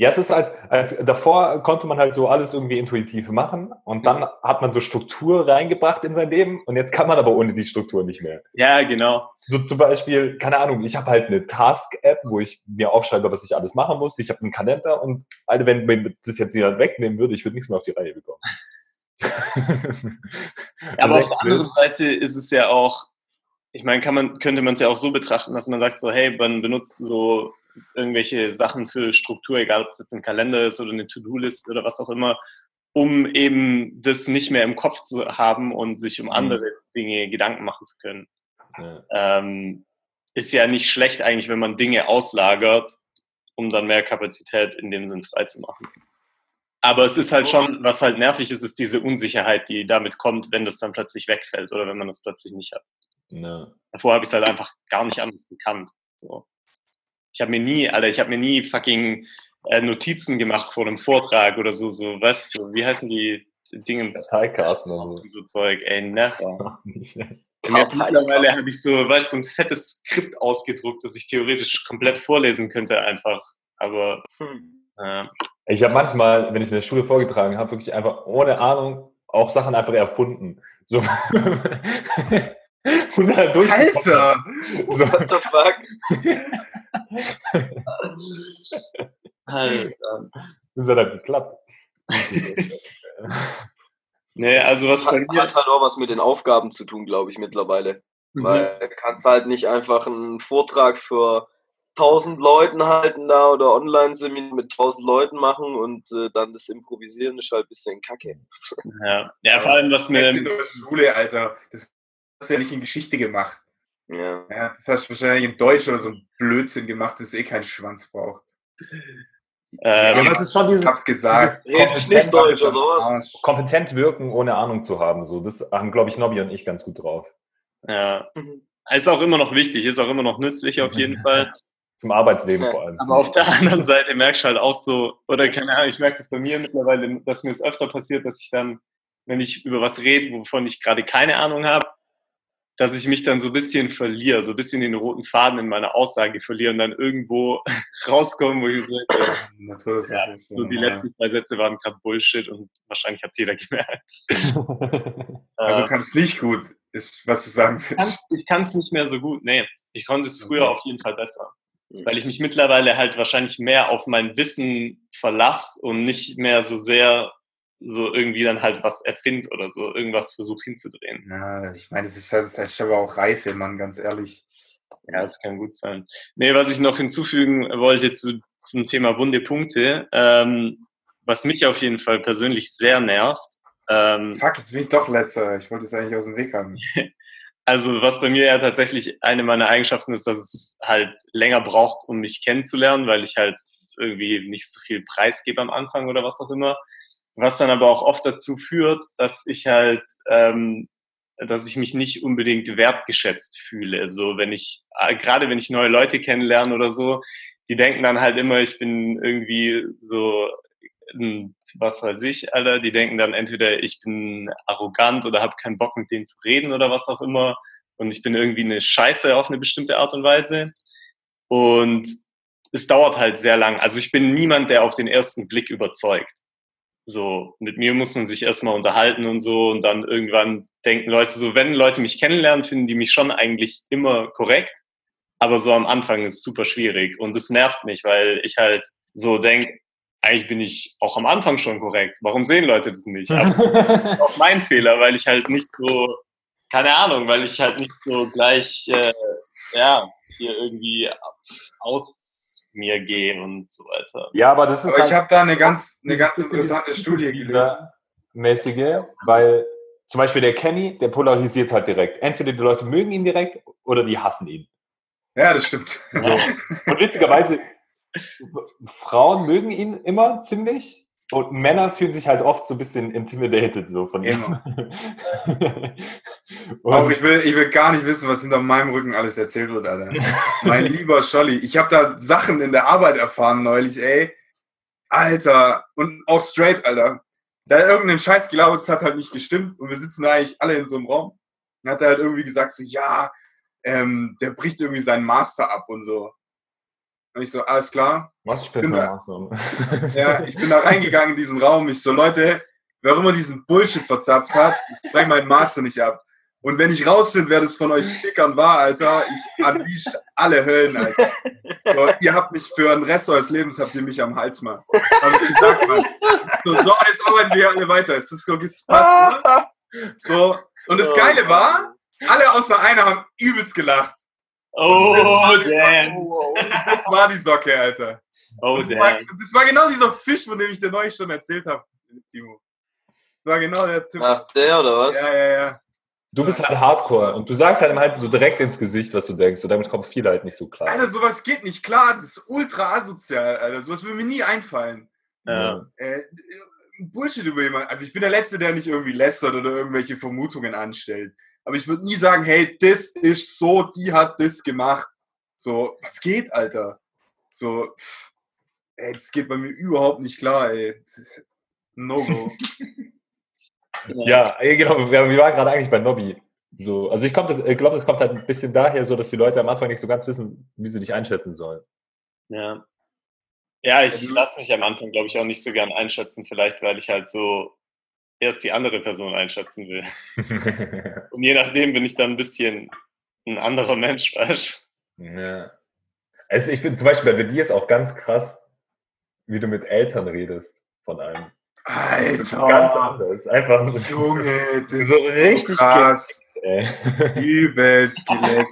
ja, es ist als, als, davor konnte man halt so alles irgendwie intuitiv machen und dann hat man so Struktur reingebracht in sein Leben und jetzt kann man aber ohne die Struktur nicht mehr. Ja, genau. So zum Beispiel, keine Ahnung, ich habe halt eine Task-App, wo ich mir aufschreibe, was ich alles machen muss. Ich habe einen Kalender und Alter, wenn mir das jetzt jemand wegnehmen würde, ich würde nichts mehr auf die Reihe bekommen. Aber Also auf der anderen. Seite ist es ja auch, ich meine, kann man, könnte man es ja auch so betrachten, dass man sagt so, hey, man benutzt so irgendwelche Sachen für Struktur, egal ob es jetzt ein Kalender ist oder eine To-Do-List oder was auch immer, um eben das nicht mehr im Kopf zu haben und sich um andere Dinge Gedanken machen zu können. Ja. Ähm, ist ja nicht schlecht eigentlich, wenn man Dinge auslagert, um dann mehr Kapazität in dem Sinn freizumachen. Aber es ist halt schon, was halt nervig ist, ist diese Unsicherheit, die damit kommt, wenn das dann plötzlich wegfällt oder wenn man das plötzlich nicht hat. Ja. Davor habe ich es halt einfach gar nicht anders gekannt. So. Ich habe mir nie, Alter, ich habe mir nie fucking äh, Notizen gemacht vor einem Vortrag oder so, so, weißt du, wie heißen die Dingens? Karteikarten und so. So Zeug, ey, never. Und jetzt mittlerweile habe ich so, weißt du, so ein fettes Skript ausgedruckt, das ich theoretisch komplett vorlesen könnte einfach. Aber äh, Ich habe manchmal, wenn ich in der Schule vorgetragen habe, wirklich einfach ohne Ahnung auch Sachen einfach erfunden. So. Und dann durch Alter! So. What the fuck? halt, Das hat halt geklappt. nee, also was bei Hat, mir, hat halt auch was mit den Aufgaben zu tun, glaube ich, mittlerweile. Mhm. Weil du kannst halt nicht einfach einen Vortrag für 1000 Leuten halten da oder Online-Seminar mit 1000 Leuten machen und äh, dann das Improvisieren ist halt ein bisschen kacke. ja, ja, vor allem was mir, der Schule, Alter. Das hast du ja nicht in Geschichte gemacht. Ja. Ja, das hast du wahrscheinlich in Deutsch oder so ein Blödsinn gemacht, das eh keinen Schwanz braucht. äh, Ja, das ist schon dieses, Ich hab's gesagt. dieses Redest nicht Deutsch oder was? Kompetent wirken, ohne Ahnung zu haben. So, das haben, glaube ich, Nobby und ich ganz gut drauf. ja, ist auch immer noch wichtig, ist auch immer noch nützlich auf jeden Fall. Zum Arbeitsleben Ja, vor allem. Aber auf der anderen Seite merkst du halt auch so, oder keine Ahnung, ich merke das bei mir mittlerweile, dass mir es öfter passiert, dass ich dann, wenn ich über was rede, wovon ich gerade keine Ahnung habe, dass ich mich dann so ein bisschen verliere, so ein bisschen den roten Faden in meiner Aussage verliere und dann irgendwo rauskomme, wo ich so, Natürlich. Ja, so die letzten zwei Sätze waren gerade Bullshit und wahrscheinlich hat es jeder gemerkt. Also Äh, kannst nicht gut, ist, was du sagen ich willst. kann's- ich kann es nicht mehr so gut. Nee, ich konnte es früher Okay. auf jeden Fall besser. Mhm. Weil ich mich mittlerweile halt wahrscheinlich mehr auf mein Wissen verlasse und nicht mehr so sehr so irgendwie dann halt was erfind oder so, irgendwas versuche hinzudrehen. Ja, ich meine, das ist, das ist aber auch Reife, Mann, ganz ehrlich. Ja, das kann gut sein. Nee, was ich noch hinzufügen wollte zu, zum Thema wunde Punkte, ähm, was mich auf jeden Fall persönlich sehr nervt, ähm, Fuck, jetzt bin ich doch letzter. Ich wollte es eigentlich aus dem Weg haben. Also was bei mir ja tatsächlich eine meiner Eigenschaften ist, dass es halt länger braucht, um mich kennenzulernen, weil ich halt irgendwie nicht so viel preisgebe am Anfang oder was auch immer. Was dann aber auch oft dazu führt, dass ich halt, ähm, dass ich mich nicht unbedingt wertgeschätzt fühle. So, wenn ich, äh, gerade wenn ich neue Leute kennenlerne oder so, die denken dann halt immer, ich bin irgendwie so, was weiß ich, Alter, die denken dann entweder, ich bin arrogant oder habe keinen Bock mit denen zu reden oder was auch immer und ich bin irgendwie eine Scheiße auf eine bestimmte Art und Weise. Und es dauert halt sehr lang. Also ich bin niemand, der auf den ersten Blick überzeugt. So, mit mir muss man sich erstmal unterhalten und so und dann irgendwann denken Leute so, wenn Leute mich kennenlernen, finden die mich schon eigentlich immer korrekt. Aber so am Anfang ist es super schwierig und es nervt mich, weil ich halt so denke, eigentlich bin ich auch am Anfang schon korrekt. Warum sehen Leute das nicht? Aber das ist auch mein Fehler, weil ich halt nicht so, keine Ahnung, weil ich halt nicht so gleich, äh, ja, hier irgendwie aus mir gehe und so weiter. Ja, aber das ist Aber ich halt habe da eine ganz, eine ganz interessante Studie gelesen. mäßige, weil zum Beispiel der Kenny, der polarisiert halt direkt. Entweder die Leute mögen ihn direkt oder die hassen ihn. Ja, das stimmt. So. Und witzigerweise, Frauen mögen ihn immer ziemlich und Männer fühlen sich halt oft so ein bisschen intimidated so von ihm. Auch und, ich will, ich will gar nicht wissen, was hinter meinem Rücken alles erzählt wird, Alter. mein lieber Scholli, ich habe da Sachen in der Arbeit erfahren neulich, ey. Alter, und auch straight, Alter. Da hat irgendeinen Scheiß gelabert, das hat halt nicht gestimmt und wir sitzen da eigentlich alle in so einem Raum. Dann hat er halt irgendwie gesagt so, ja, ähm, der bricht irgendwie seinen Master ab und so. Und ich so, alles klar. was ich bin bin da- Amazon. Ja, ich bin da reingegangen in diesen Raum. Ich so, Leute, wer auch immer diesen Bullshit verzapft hat, ich spreng meinen Master nicht ab. Und wenn ich rausfinde, wer das von euch schickern war, Alter, ich unleash alle Höllen, Alter. So, ihr habt mich für den Rest eures Lebens, habt ihr mich am Hals, Mann. Hab ich gesagt, Mann. So, so jetzt arbeiten wir alle weiter. Es ist so, es passt, oder? So, und das Geile war, alle außer einer haben übelst gelacht. Oh, Das damn. Das war die Socke, Alter. Oh, Das war, damn. das war genau dieser Fisch, von dem ich dir neulich schon erzählt habe, Timo. Das war genau der Typ. Ach, der oder was? Ja, ja, ja. Du bist halt Hardcore und du sagst halt halt so direkt ins Gesicht, was du denkst und damit kommen viele halt nicht so klar. Alter, sowas geht nicht klar. Das ist ultra asozial, Alter. Sowas würde mir nie einfallen. Ja. Äh, Bullshit über jemanden. Also ich bin der Letzte, der nicht irgendwie lästert oder irgendwelche Vermutungen anstellt. Aber ich würde nie sagen, hey, das ist so, die hat das gemacht. So, was geht, Alter? So, pff, ey, das geht bei mir überhaupt nicht klar, ey. No-Go. Ja, genau. Wir, waren gerade eigentlich bei Nobby. So, also ich, glaube, das kommt halt ein bisschen daher, so dass die Leute am Anfang nicht so ganz wissen, wie sie dich einschätzen sollen. Ja. Ja, ich lasse mich am Anfang, glaube ich, auch nicht so gern einschätzen, vielleicht, weil ich halt so erst die andere Person einschätzen will. Und je nachdem bin ich dann ein bisschen ein anderer Mensch, weißt ja. Also ich finde zum Beispiel bei dir ist auch ganz krass, wie du mit Eltern redest von einem. Das ist ganz Alter! anders. Einfach Junge, das ist so richtig krass. ey. Übelst geleckt.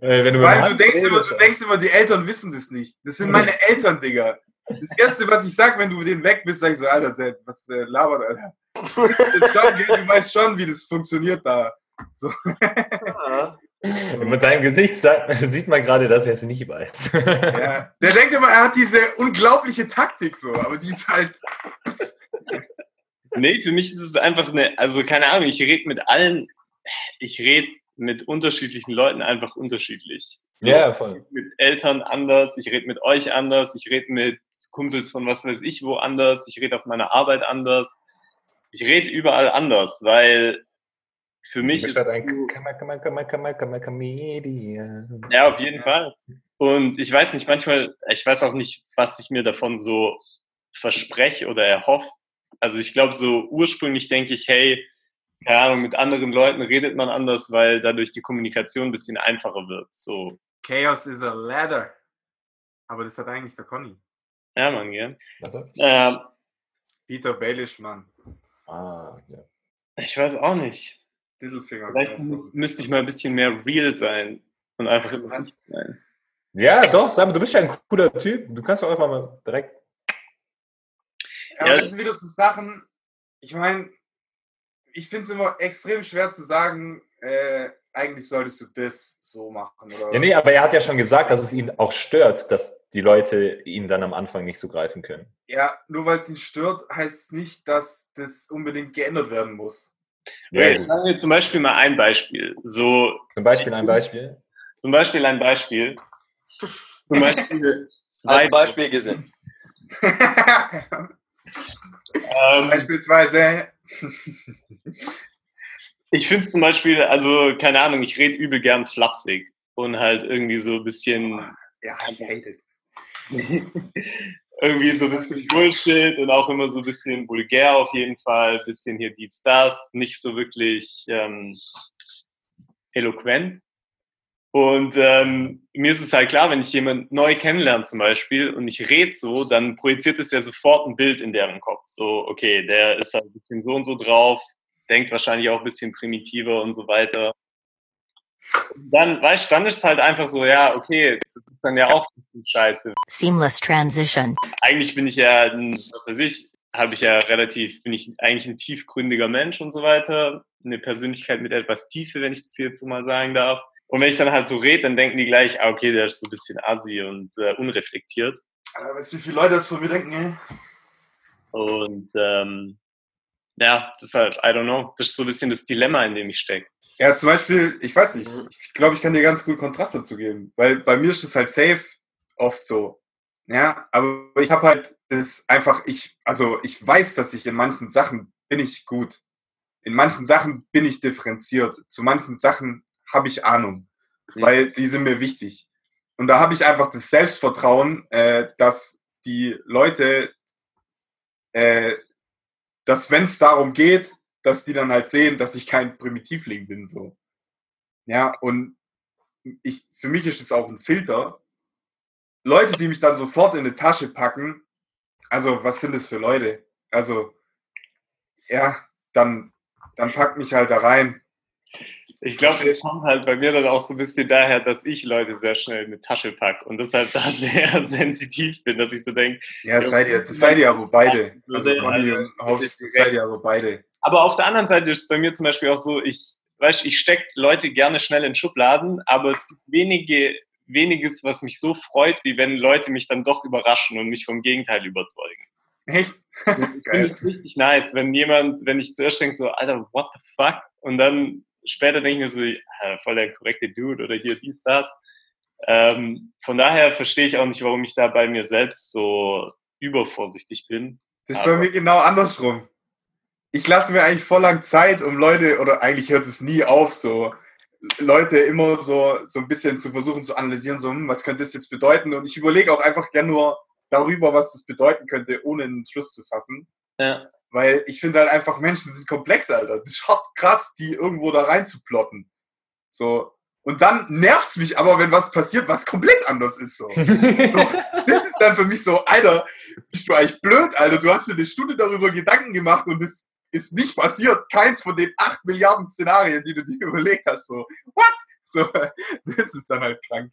Äh, Weil du denkst, immer, du denkst immer, die Eltern wissen das nicht. Das sind meine Eltern, Digga. Das Erste, was ich sag, wenn du mit denen weg bist, sag ich so, Alter, Dad, was äh, labert, Alter. Du, weißt schon, gell, du weißt schon, wie das funktioniert da. So. Ja. Mit seinem Gesicht sieht man gerade, dass er es nicht weiß. Ja. Der denkt immer, er hat diese unglaubliche Taktik so, aber die ist halt. Nee, für mich ist es einfach eine, also keine Ahnung, ich rede mit allen, ich rede mit unterschiedlichen Leuten einfach unterschiedlich. So, ja, voll. mit Eltern anders, ich rede mit euch anders, ich rede mit Kumpels von was weiß ich wo anders, ich rede auf meiner Arbeit anders. Ich rede überall anders, weil für mich ist ein Comedian. ja auf jeden Fall. Und ich weiß nicht, manchmal, ich weiß auch nicht, was ich mir davon so verspreche oder erhoffe. Also ich glaube, so ursprünglich denke ich, hey, keine Ahnung, mit anderen Leuten redet man anders, weil dadurch die Kommunikation ein bisschen einfacher wird. So, Chaos is a ladder. Aber das hat eigentlich der Conny. ja, man, gell? Also? Äh, Peter Baelish, Mann. Ah, ja. ich weiß auch nicht. Littlefinger. Vielleicht müß, müsste ich mal ein bisschen mehr real sein und einfach Was? sein. ja, doch, Sam, du bist ja ein cooler Typ. Du kannst doch einfach mal direkt. Ja, Ja. das sind wieder so Sachen, ich meine, ich finde es immer extrem schwer zu sagen, äh, eigentlich solltest du das so machen. Oder Ja, nee, aber er hat ja schon gesagt, dass es ihn auch stört, dass die Leute ihn dann am Anfang nicht so greifen können. Ja, nur weil es ihn stört, heißt es nicht, dass das unbedingt geändert werden muss. Ja, gut. sagen wir zum Beispiel mal ein Beispiel. So, Zum Beispiel ein Beispiel. zum Beispiel ein Beispiel. Zum Beispiel zwei. Als Beispiel gesehen. Ähm, Beispielsweise. Ich finde es zum Beispiel, also keine Ahnung, ich rede übel gern flapsig und halt irgendwie so ein bisschen, Ja, ich hate it. irgendwie so ein bisschen Bullshit und auch immer so ein bisschen vulgär auf jeden Fall, ein bisschen hier dies, das, nicht so wirklich ähm, eloquent. Und ähm, mir ist es halt klar, wenn ich jemanden neu kennenlerne zum Beispiel und ich rede so, dann projiziert es ja sofort ein Bild in deren Kopf. So, okay, der ist halt ein bisschen so und so drauf, denkt wahrscheinlich auch ein bisschen primitiver und so weiter. Und dann, weißt du, dann ist es halt einfach so, ja, okay, das ist dann ja auch ein bisschen scheiße. Seamless transition. Eigentlich bin ich ja, ein, was weiß ich, habe ich ja relativ, bin ich eigentlich ein tiefgründiger Mensch und so weiter. Eine Persönlichkeit mit etwas Tiefe, wenn ich das jetzt so mal sagen darf. Und wenn ich dann halt so rede, dann denken die gleich, ah, okay, der ist so ein bisschen assi und äh, unreflektiert. Aber weißt du, wie viele Leute das von mir denken, ey? Und ähm, ja, deshalb, I don't know, das ist so ein bisschen das Dilemma, in dem ich stecke. Ja, zum Beispiel, ich weiß nicht, ich glaube, ich kann dir ganz gut Kontrast dazu geben, weil bei mir ist es halt safe oft so. Ja, aber ich habe halt das einfach, ich, also ich weiß, dass ich in manchen Sachen bin ich gut. In manchen Sachen bin ich differenziert. Zu manchen Sachen habe ich Ahnung, Mhm. weil die sind mir wichtig. Und da habe ich einfach das Selbstvertrauen, äh, dass die Leute, äh, dass wenn es darum geht, dass die dann halt sehen, dass ich kein Primitivling bin, so. Ja, und ich, für mich ist es auch ein Filter. Leute, die mich dann sofort in eine Tasche packen, also was sind das für Leute? Also, ja, dann, dann packt mich halt da rein. Ich glaube, das kommt halt bei mir dann auch so ein bisschen daher, dass ich Leute sehr schnell in eine Tasche packe und deshalb da sehr sensitiv bin, dass ich so denke. Ja, seid ihr, das seid ihr aber beide. Also Conny und Hobbs, das seid ihr aber beide. Aber auf der anderen Seite ist es bei mir zum Beispiel auch so, ich, weißt, ich stecke Leute gerne schnell in Schubladen, aber es gibt wenige, weniges, was mich so freut, wie wenn Leute mich dann doch überraschen und mich vom Gegenteil überzeugen. Echt? Ich finde es richtig nice, wenn jemand, wenn ich zuerst denke so, Alter, what the fuck? Und dann später denke ich mir so, ja, voll der korrekte Dude oder hier dies, das. Ähm, von daher verstehe ich auch nicht, warum ich da bei mir selbst so übervorsichtig bin. Das ist bei mir genau andersrum. Ich lasse mir eigentlich voll lang Zeit, um Leute, oder eigentlich hört es nie auf, so Leute immer so, so ein bisschen zu versuchen zu analysieren, so, hm, was könnte das jetzt bedeuten? Und ich überlege auch einfach gern nur darüber, was das bedeuten könnte, ohne einen Schluss zu fassen. Ja. Weil ich finde halt einfach, Menschen sind komplex, Alter. Das ist hart krass, die irgendwo da rein zu plotten. So. Und dann nervt's mich aber, wenn was passiert, was komplett anders ist. So. so. Das ist dann für mich so, Alter, bist du eigentlich blöd, Alter? Du hast dir eine Stunde darüber Gedanken gemacht und es ist nicht passiert. Keins von den acht Milliarden Szenarien, die du dir überlegt hast. So, what? So, das ist dann halt krank.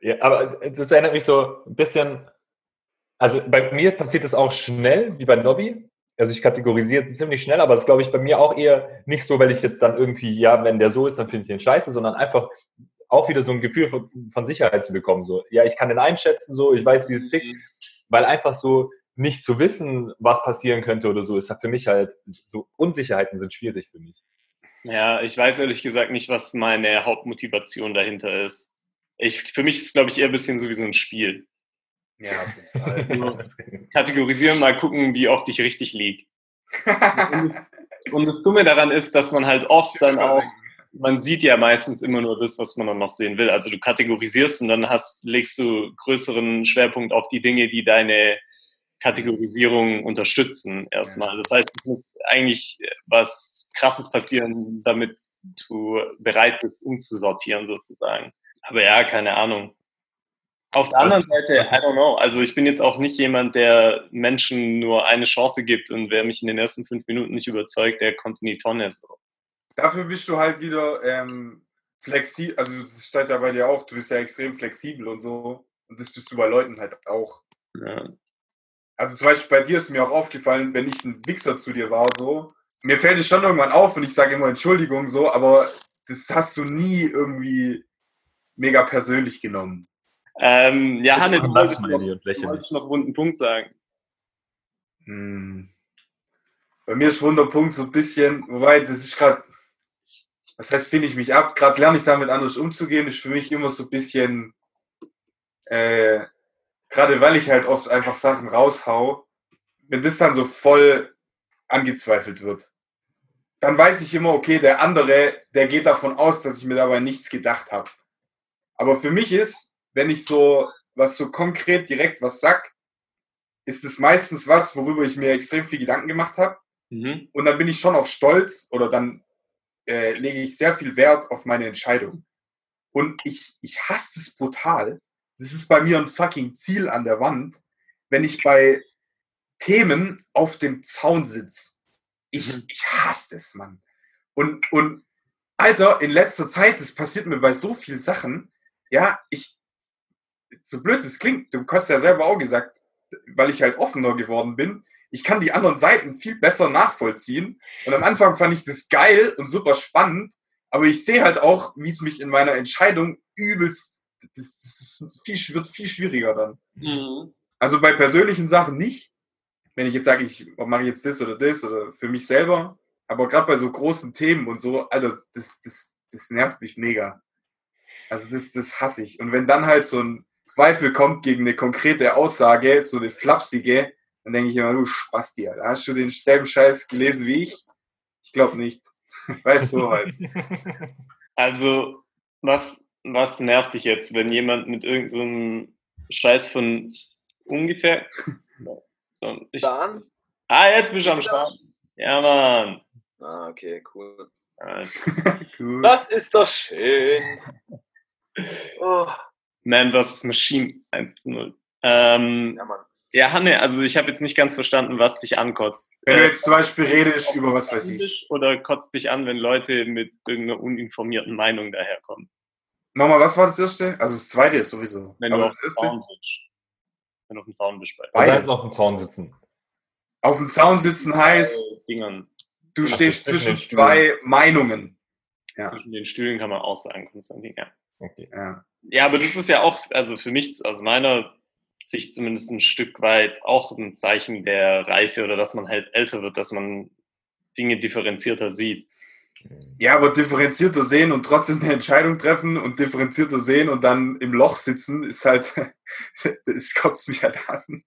Ja, aber das erinnert mich so ein bisschen. Also bei mir passiert das auch schnell, wie bei Nobby. Also ich kategorisiere es ziemlich schnell, aber das glaube ich bei mir auch eher nicht so, weil ich jetzt dann irgendwie, ja, wenn der so ist, dann finde ich den scheiße, sondern einfach auch wieder so ein Gefühl von, von Sicherheit zu bekommen. So, ja, ich kann den einschätzen, so, ich weiß, wie es tickt, weil einfach so nicht zu wissen, was passieren könnte oder so, ist für mich halt, so Unsicherheiten sind schwierig für mich. Ja, ich weiß ehrlich gesagt nicht, was meine Hauptmotivation dahinter ist. Ich, für mich ist es, glaube ich, eher ein bisschen so wie so ein Spiel. Ja, auf jeden Fall. Kategorisieren, mal gucken, wie oft ich richtig liege. Und, und das Dumme daran ist, dass man halt oft dann auch, man sieht ja meistens immer nur das, was man dann noch sehen will. Also du kategorisierst und dann hast, legst du größeren Schwerpunkt auf die Dinge, die deine Kategorisierung unterstützen erstmal. Das heißt, es muss eigentlich was Krasses passieren, damit du bereit bist, umzusortieren sozusagen. Aber ja, keine Ahnung. Auf der anderen Seite, I don't know. Also ich bin jetzt auch nicht jemand, der Menschen nur eine Chance gibt und wer mich in den ersten fünf Minuten nicht überzeugt, der kommt in die Tonne. So. Dafür bist du halt wieder ähm, flexibel, also das steht ja bei dir auch, du bist ja extrem flexibel und so. Und das bist du bei Leuten halt auch. Ja. Also zum Beispiel bei dir ist mir auch aufgefallen, wenn ich ein Wichser zu dir war, so, mir fällt es schon irgendwann auf und ich sage immer Entschuldigung, so, aber das hast du nie irgendwie mega persönlich genommen. Ähm, ja, Hanne, du wolltest das, noch, du wolltest noch einen runden Punkt sagen. Hm. Bei mir ist Wunderpunkt so ein bisschen, wobei das ist gerade, was heißt, finde ich mich ab, gerade lerne ich damit anders umzugehen, ist für mich immer so ein bisschen, äh, gerade weil ich halt oft einfach Sachen raushau, wenn das dann so voll angezweifelt wird, dann weiß ich immer, okay, der andere, der geht davon aus, dass ich mir dabei nichts gedacht habe. Aber für mich ist, wenn ich so was so konkret direkt was sag, ist es meistens was, worüber ich mir extrem viel Gedanken gemacht habe. Mhm. Und dann bin ich schon auch stolz oder dann äh, lege ich sehr viel Wert auf meine Entscheidung. Und ich, ich hasse es brutal. Das ist bei mir ein fucking Ziel an der Wand, wenn ich bei Themen auf dem Zaun sitze. Ich, Mhm. ich hasse es, Mann. Und, und Alter, in letzter Zeit, das passiert mir bei so vielen Sachen, ja, ich, so blöd es klingt, du hast ja selber auch gesagt, weil ich halt offener geworden bin, ich kann die anderen Seiten viel besser nachvollziehen. Und am Anfang fand ich das geil und super spannend, aber ich sehe halt auch, wie es mich in meiner Entscheidung übelst, das, das viel, wird viel schwieriger dann. Mhm. Also bei persönlichen Sachen nicht. Wenn ich jetzt sage, ich mache jetzt das oder das oder für mich selber. Aber gerade bei so großen Themen und so, Alter, das, das, das nervt mich mega. Also das, das hasse ich. Und wenn dann halt so ein Zweifel kommt gegen eine konkrete Aussage, so eine flapsige, dann denke ich immer, du Spasti, Alter. Hast du denselben Scheiß gelesen wie ich? Ich glaube nicht. Weißt du halt. Also, was, was nervt dich jetzt, wenn jemand mit irgendeinem Scheiß von ungefähr. So, ich, Dan? ah, jetzt bist du am Start. Ja, Mann. Ah, okay, cool. Cool. Das ist doch schön. Oh, Man vs. Machine 1 zu 0. Ähm, ja, Mann. ja, Hanne, also ich habe jetzt nicht ganz verstanden, was dich ankotzt. Wenn du jetzt zum Beispiel redest über was weiß ich. Oder kotzt dich an, wenn Leute mit irgendeiner uninformierten Meinung daherkommen? Nochmal, was war das erste? Also das zweite ist sowieso. Wenn Aber du auf dem? Zaun bist. Wenn du auf dem Zaun bist. Beides. heißt, auf dem Zaun sitzen. Auf dem Zaun sitzen heißt, äh, Dingern. du Ach, stehst zwischen zwei Meinungen. Ja. Zwischen den Stühlen kann man auch sagen, Konstantin. Ja. Okay. Ja. ja, aber das ist ja auch, also für mich, aus meiner Sicht zumindest ein Stück weit auch ein Zeichen der Reife oder dass man halt älter wird, dass man Dinge differenzierter sieht. ja, aber differenzierter sehen und trotzdem eine Entscheidung treffen und differenzierter sehen und dann im Loch sitzen, ist halt, das kotzt mich halt an.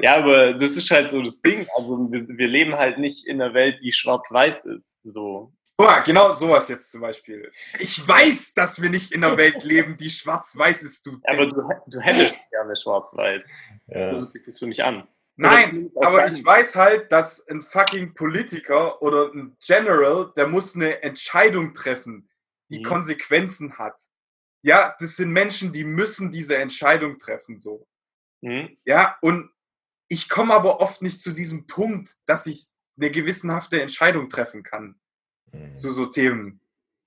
Ja, aber das ist halt so das Ding. Also wir, wir leben halt nicht in einer Welt, die schwarz-weiß ist. So. Guck mal, genau sowas jetzt zum Beispiel. Ich weiß, dass wir nicht in einer Welt leben, die schwarz-weiß ist, du. Aber du, du hättest gerne schwarz-weiß. So Ja. hört sich das für mich an. Nein, aber deinem- ich weiß halt, dass ein fucking Politiker oder ein General, der muss eine Entscheidung treffen, die Mhm. Konsequenzen hat. Ja, das sind Menschen, die müssen diese Entscheidung treffen, so. Hm? Ja, und ich komme aber oft nicht zu diesem Punkt, dass ich eine gewissenhafte Entscheidung treffen kann Mhm. zu so Themen.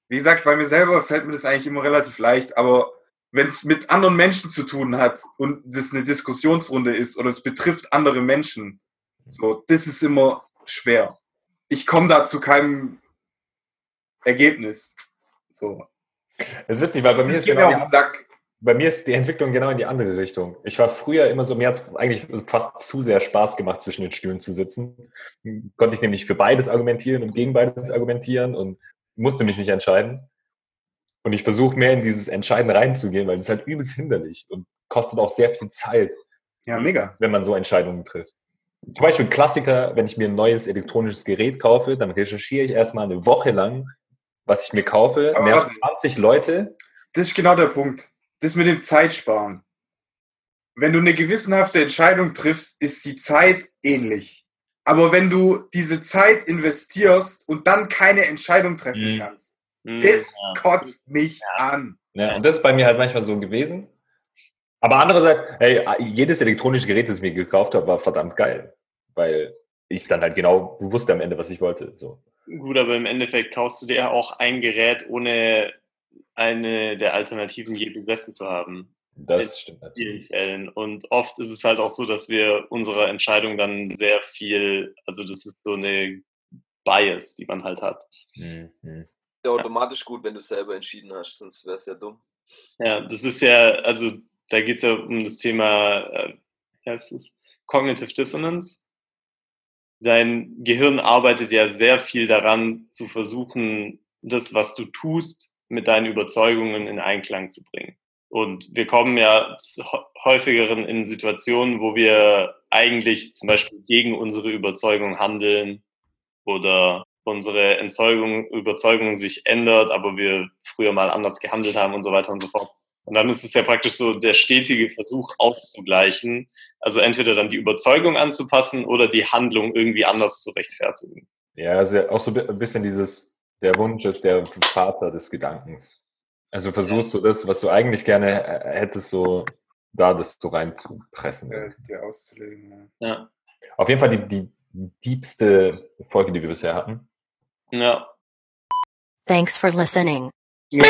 Wie gesagt, bei mir selber fällt mir das eigentlich immer relativ leicht, aber wenn es mit anderen Menschen zu tun hat und das eine Diskussionsrunde ist oder es betrifft andere Menschen, so, das ist immer schwer. Ich komme da zu keinem Ergebnis. So. Das ist witzig, weil bei mir, Das ist geht genau mir auf den Sack. Bei mir ist die Entwicklung genau in die andere Richtung. Ich war früher immer so, mir hat eigentlich fast zu sehr Spaß gemacht, zwischen den Stühlen zu sitzen. Konnte ich nämlich für beides argumentieren und gegen beides argumentieren und musste mich nicht entscheiden. Und ich versuche mehr in dieses Entscheiden reinzugehen, weil es halt übelst hinderlich und kostet auch sehr viel Zeit, Ja, mega. wenn man so Entscheidungen trifft. Zum Beispiel ein Klassiker, wenn ich mir ein neues elektronisches Gerät kaufe, dann recherchiere ich erstmal eine Woche lang, was ich mir kaufe, mehr als warte. 20 Leute Das ist genau der Punkt. Das mit dem Zeitsparen. Wenn du eine gewissenhafte Entscheidung triffst, ist die Zeit ähnlich. Aber wenn du diese Zeit investierst und dann keine Entscheidung treffen Mhm. kannst, Hm, das ja. kotzt mich an. Ja, und das ist bei mir halt manchmal so gewesen. Aber andererseits, hey, jedes elektronische Gerät, das ich mir gekauft habe, war verdammt geil. Weil ich dann halt genau wusste am Ende, was ich wollte. So. Gut, aber im Endeffekt kaufst du dir ja auch ein Gerät, ohne eine der Alternativen je besessen zu haben. Das stimmt In natürlich. vielen Fällen. Und oft ist es halt auch so, dass wir unserer Entscheidung dann sehr viel, also das ist so eine Bias, die man halt hat. Mhm. Ist ja automatisch gut, wenn du es selber entschieden hast, sonst wäre es ja dumm. Ja, das ist ja, also da geht es ja um das Thema, äh, wie heißt es? Cognitive Dissonance. dein Gehirn arbeitet ja sehr viel daran, zu versuchen, das, was du tust, mit deinen Überzeugungen in Einklang zu bringen. Und wir kommen ja häufigeren in Situationen, wo wir eigentlich zum Beispiel gegen unsere Überzeugung handeln oder unsere Entzeugung, Überzeugung sich ändert, aber wir früher mal anders gehandelt haben und so weiter und so fort. Und dann ist es ja praktisch so der stetige Versuch auszugleichen, also entweder dann die Überzeugung anzupassen oder die Handlung irgendwie anders zu rechtfertigen. Ja, also auch so ein bisschen dieses, der Wunsch ist der Vater des Gedankens. Also versuchst du das, was du eigentlich gerne hättest, so da das so reinzupressen. Äh, dir auszulegen. Ja. Auf jeden Fall die, die diebste Folge, die wir bisher hatten. Ja. Thanks for listening. Ja.